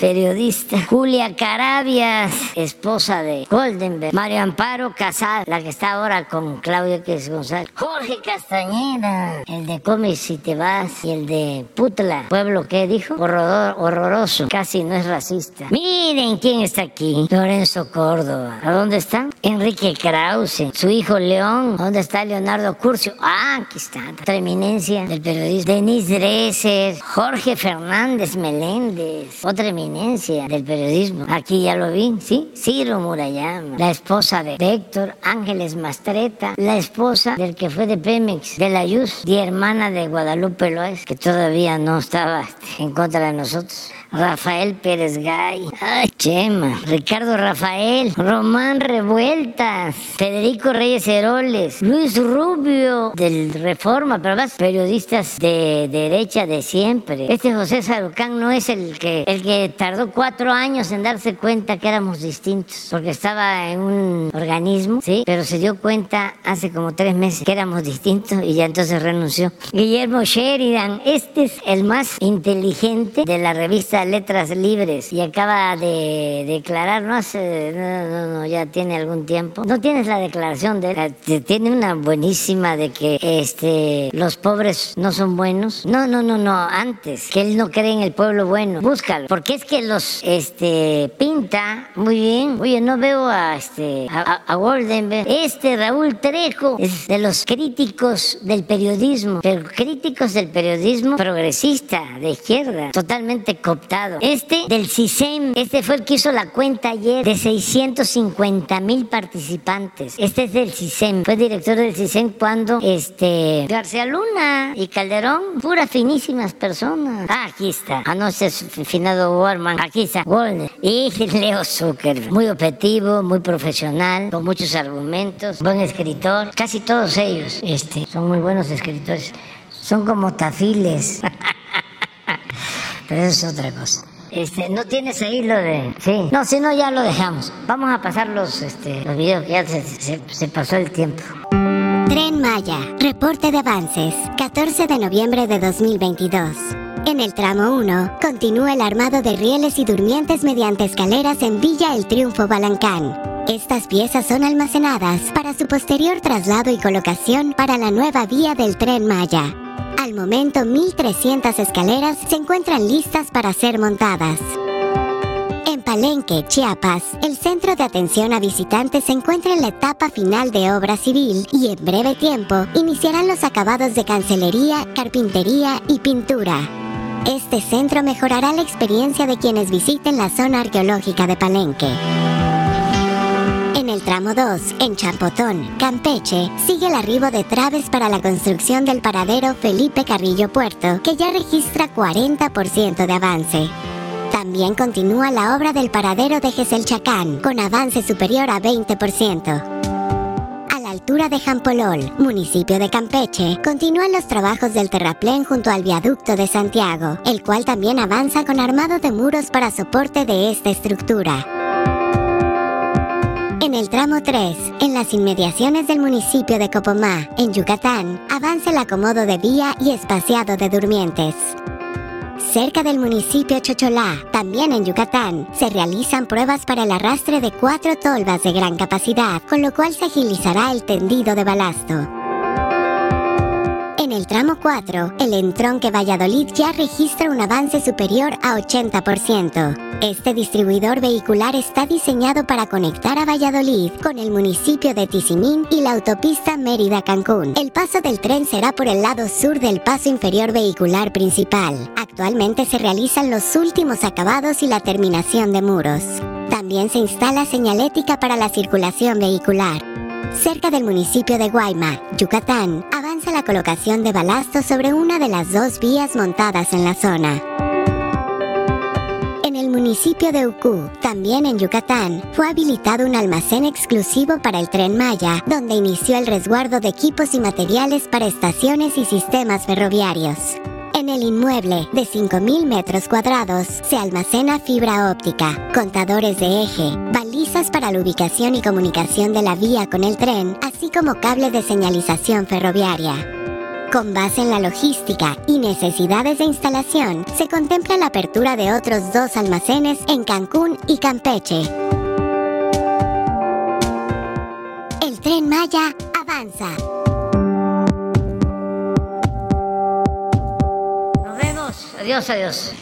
periodista. Julia Carabias, esposa de Goldenberg. Mario Amparo Casal, la que está ahora con Claudia que es González. Jorge Castañeda, el de Come si te vas y el de Putla, pueblo que dijo, horror, horroroso, casi no es racista. Miren quién está aquí, Lorenzo Córdoba. ¿A dónde está? Enrique Krause, su hijo León. ¿Dónde está Leonardo Curcio? Ah, aquí está, otra eminencia del periodismo. Denise Jorge Fernández Meléndez, otra eminencia del periodismo. Aquí ya lo vi, ¿sí? Ciro Murayama, la esposa de Héctor Ángeles Mastreta, la esposa del que fue de Pemex, de la Yus, y hermana de Guadalupe Loez, que todavía no estaba en contra de nosotros. Rafael Pérez Gay, ay, Chema, Ricardo Rafael, Román Revueltas, Federico Reyes Heroles, Luis Rubio del Reforma, pero más periodistas de derecha de siempre. Este José Sarucán no es el que, el que tardó cuatro años en darse cuenta que éramos distintos, porque estaba en un organismo, sí, pero se dio cuenta hace como tres meses que éramos distintos y ya entonces renunció. Guillermo Sheridan, este es el más inteligente de la revista Letras Libres y acaba de declarar, no hace, no, no, no, ya tiene algún tiempo. No tienes la declaración de él, tiene una buenísima de que este los pobres no son buenos. No, no, no, no, antes, que él no cree en el pueblo bueno. Búscalo, porque es que los este pinta muy bien. Oye, no veo a este a, a Goldenberg. Este Raúl Trejo es de los críticos del periodismo, pero críticos del periodismo progresista, de izquierda, totalmente cooptado. Este del CISEM, este fue el que hizo la cuenta ayer de 650 mil participantes. Este es del CISEM, fue director del CISEM cuando este García Luna y Calderón, puras finísimas personas. Ah, aquí está. Ah, no, ese es finado Warman. Aquí está, Golden. Y Leo Zucker, muy objetivo, muy profesional, con muchos argumentos, buen escritor. Casi todos ellos este, son muy buenos escritores. Son como tafiles. Pero eso es otra cosa. Este, no tienes ahí lo de. Sí. No, si no, ya lo dejamos. Vamos a pasar los, este, los videos ya se, se, se pasó el tiempo. Tren Maya, reporte de avances, 14 de noviembre de 2022. En el tramo 1, continúa el armado de rieles y durmientes mediante escaleras en Villa El Triunfo Balancán. Estas piezas son almacenadas para su posterior traslado y colocación para la nueva vía del tren Maya. Al momento, 1.300 escaleras se encuentran listas para ser montadas. En Palenque, Chiapas, el centro de atención a visitantes se encuentra en la etapa final de obra civil y en breve tiempo iniciarán los acabados de cancelería, carpintería y pintura. Este centro mejorará la experiencia de quienes visiten la zona arqueológica de Palenque. Tramo 2, en Champotón, Campeche, sigue el arribo de traves para la construcción del paradero Felipe Carrillo Puerto, que ya registra 40% de avance. También continúa la obra del paradero de Geselchacán, con avance superior a 20% altura de Jampolol, municipio de Campeche, continúan los trabajos del terraplén junto al viaducto de Santiago, el cual también avanza con armado de muros para soporte de esta estructura. En el tramo 3, en las inmediaciones del municipio de Copomá, en Yucatán, avanza el acomodo de vía y espaciado de durmientes. Cerca del municipio Chocholá, también en Yucatán, se realizan pruebas para el arrastre de cuatro tolvas de gran capacidad, con lo cual se agilizará el tendido de balasto. El tramo 4, el entronque Valladolid ya registra un avance superior a 80%. Este distribuidor vehicular está diseñado para conectar a Valladolid con el municipio de Tizimín y la autopista Mérida-Cancún. El paso del tren será por el lado sur del paso inferior vehicular principal. Actualmente se realizan los últimos acabados y la terminación de muros. También se instala señalética para la circulación vehicular. Cerca del municipio de Guayma, Yucatán, avanza la colocación de balasto sobre una de las dos vías montadas en la zona. En el municipio de Ucú, también en Yucatán, fue habilitado un almacén exclusivo para el tren Maya, donde inició el resguardo de equipos y materiales para estaciones y sistemas ferroviarios. En el inmueble de 5.000 metros cuadrados se almacena fibra óptica, contadores de eje, balizas para la ubicación y comunicación de la vía con el tren, así como cable de señalización ferroviaria. Con base en la logística y necesidades de instalación, se contempla la apertura de otros dos almacenes en Cancún y Campeche. El tren Maya avanza. Adiós, adiós.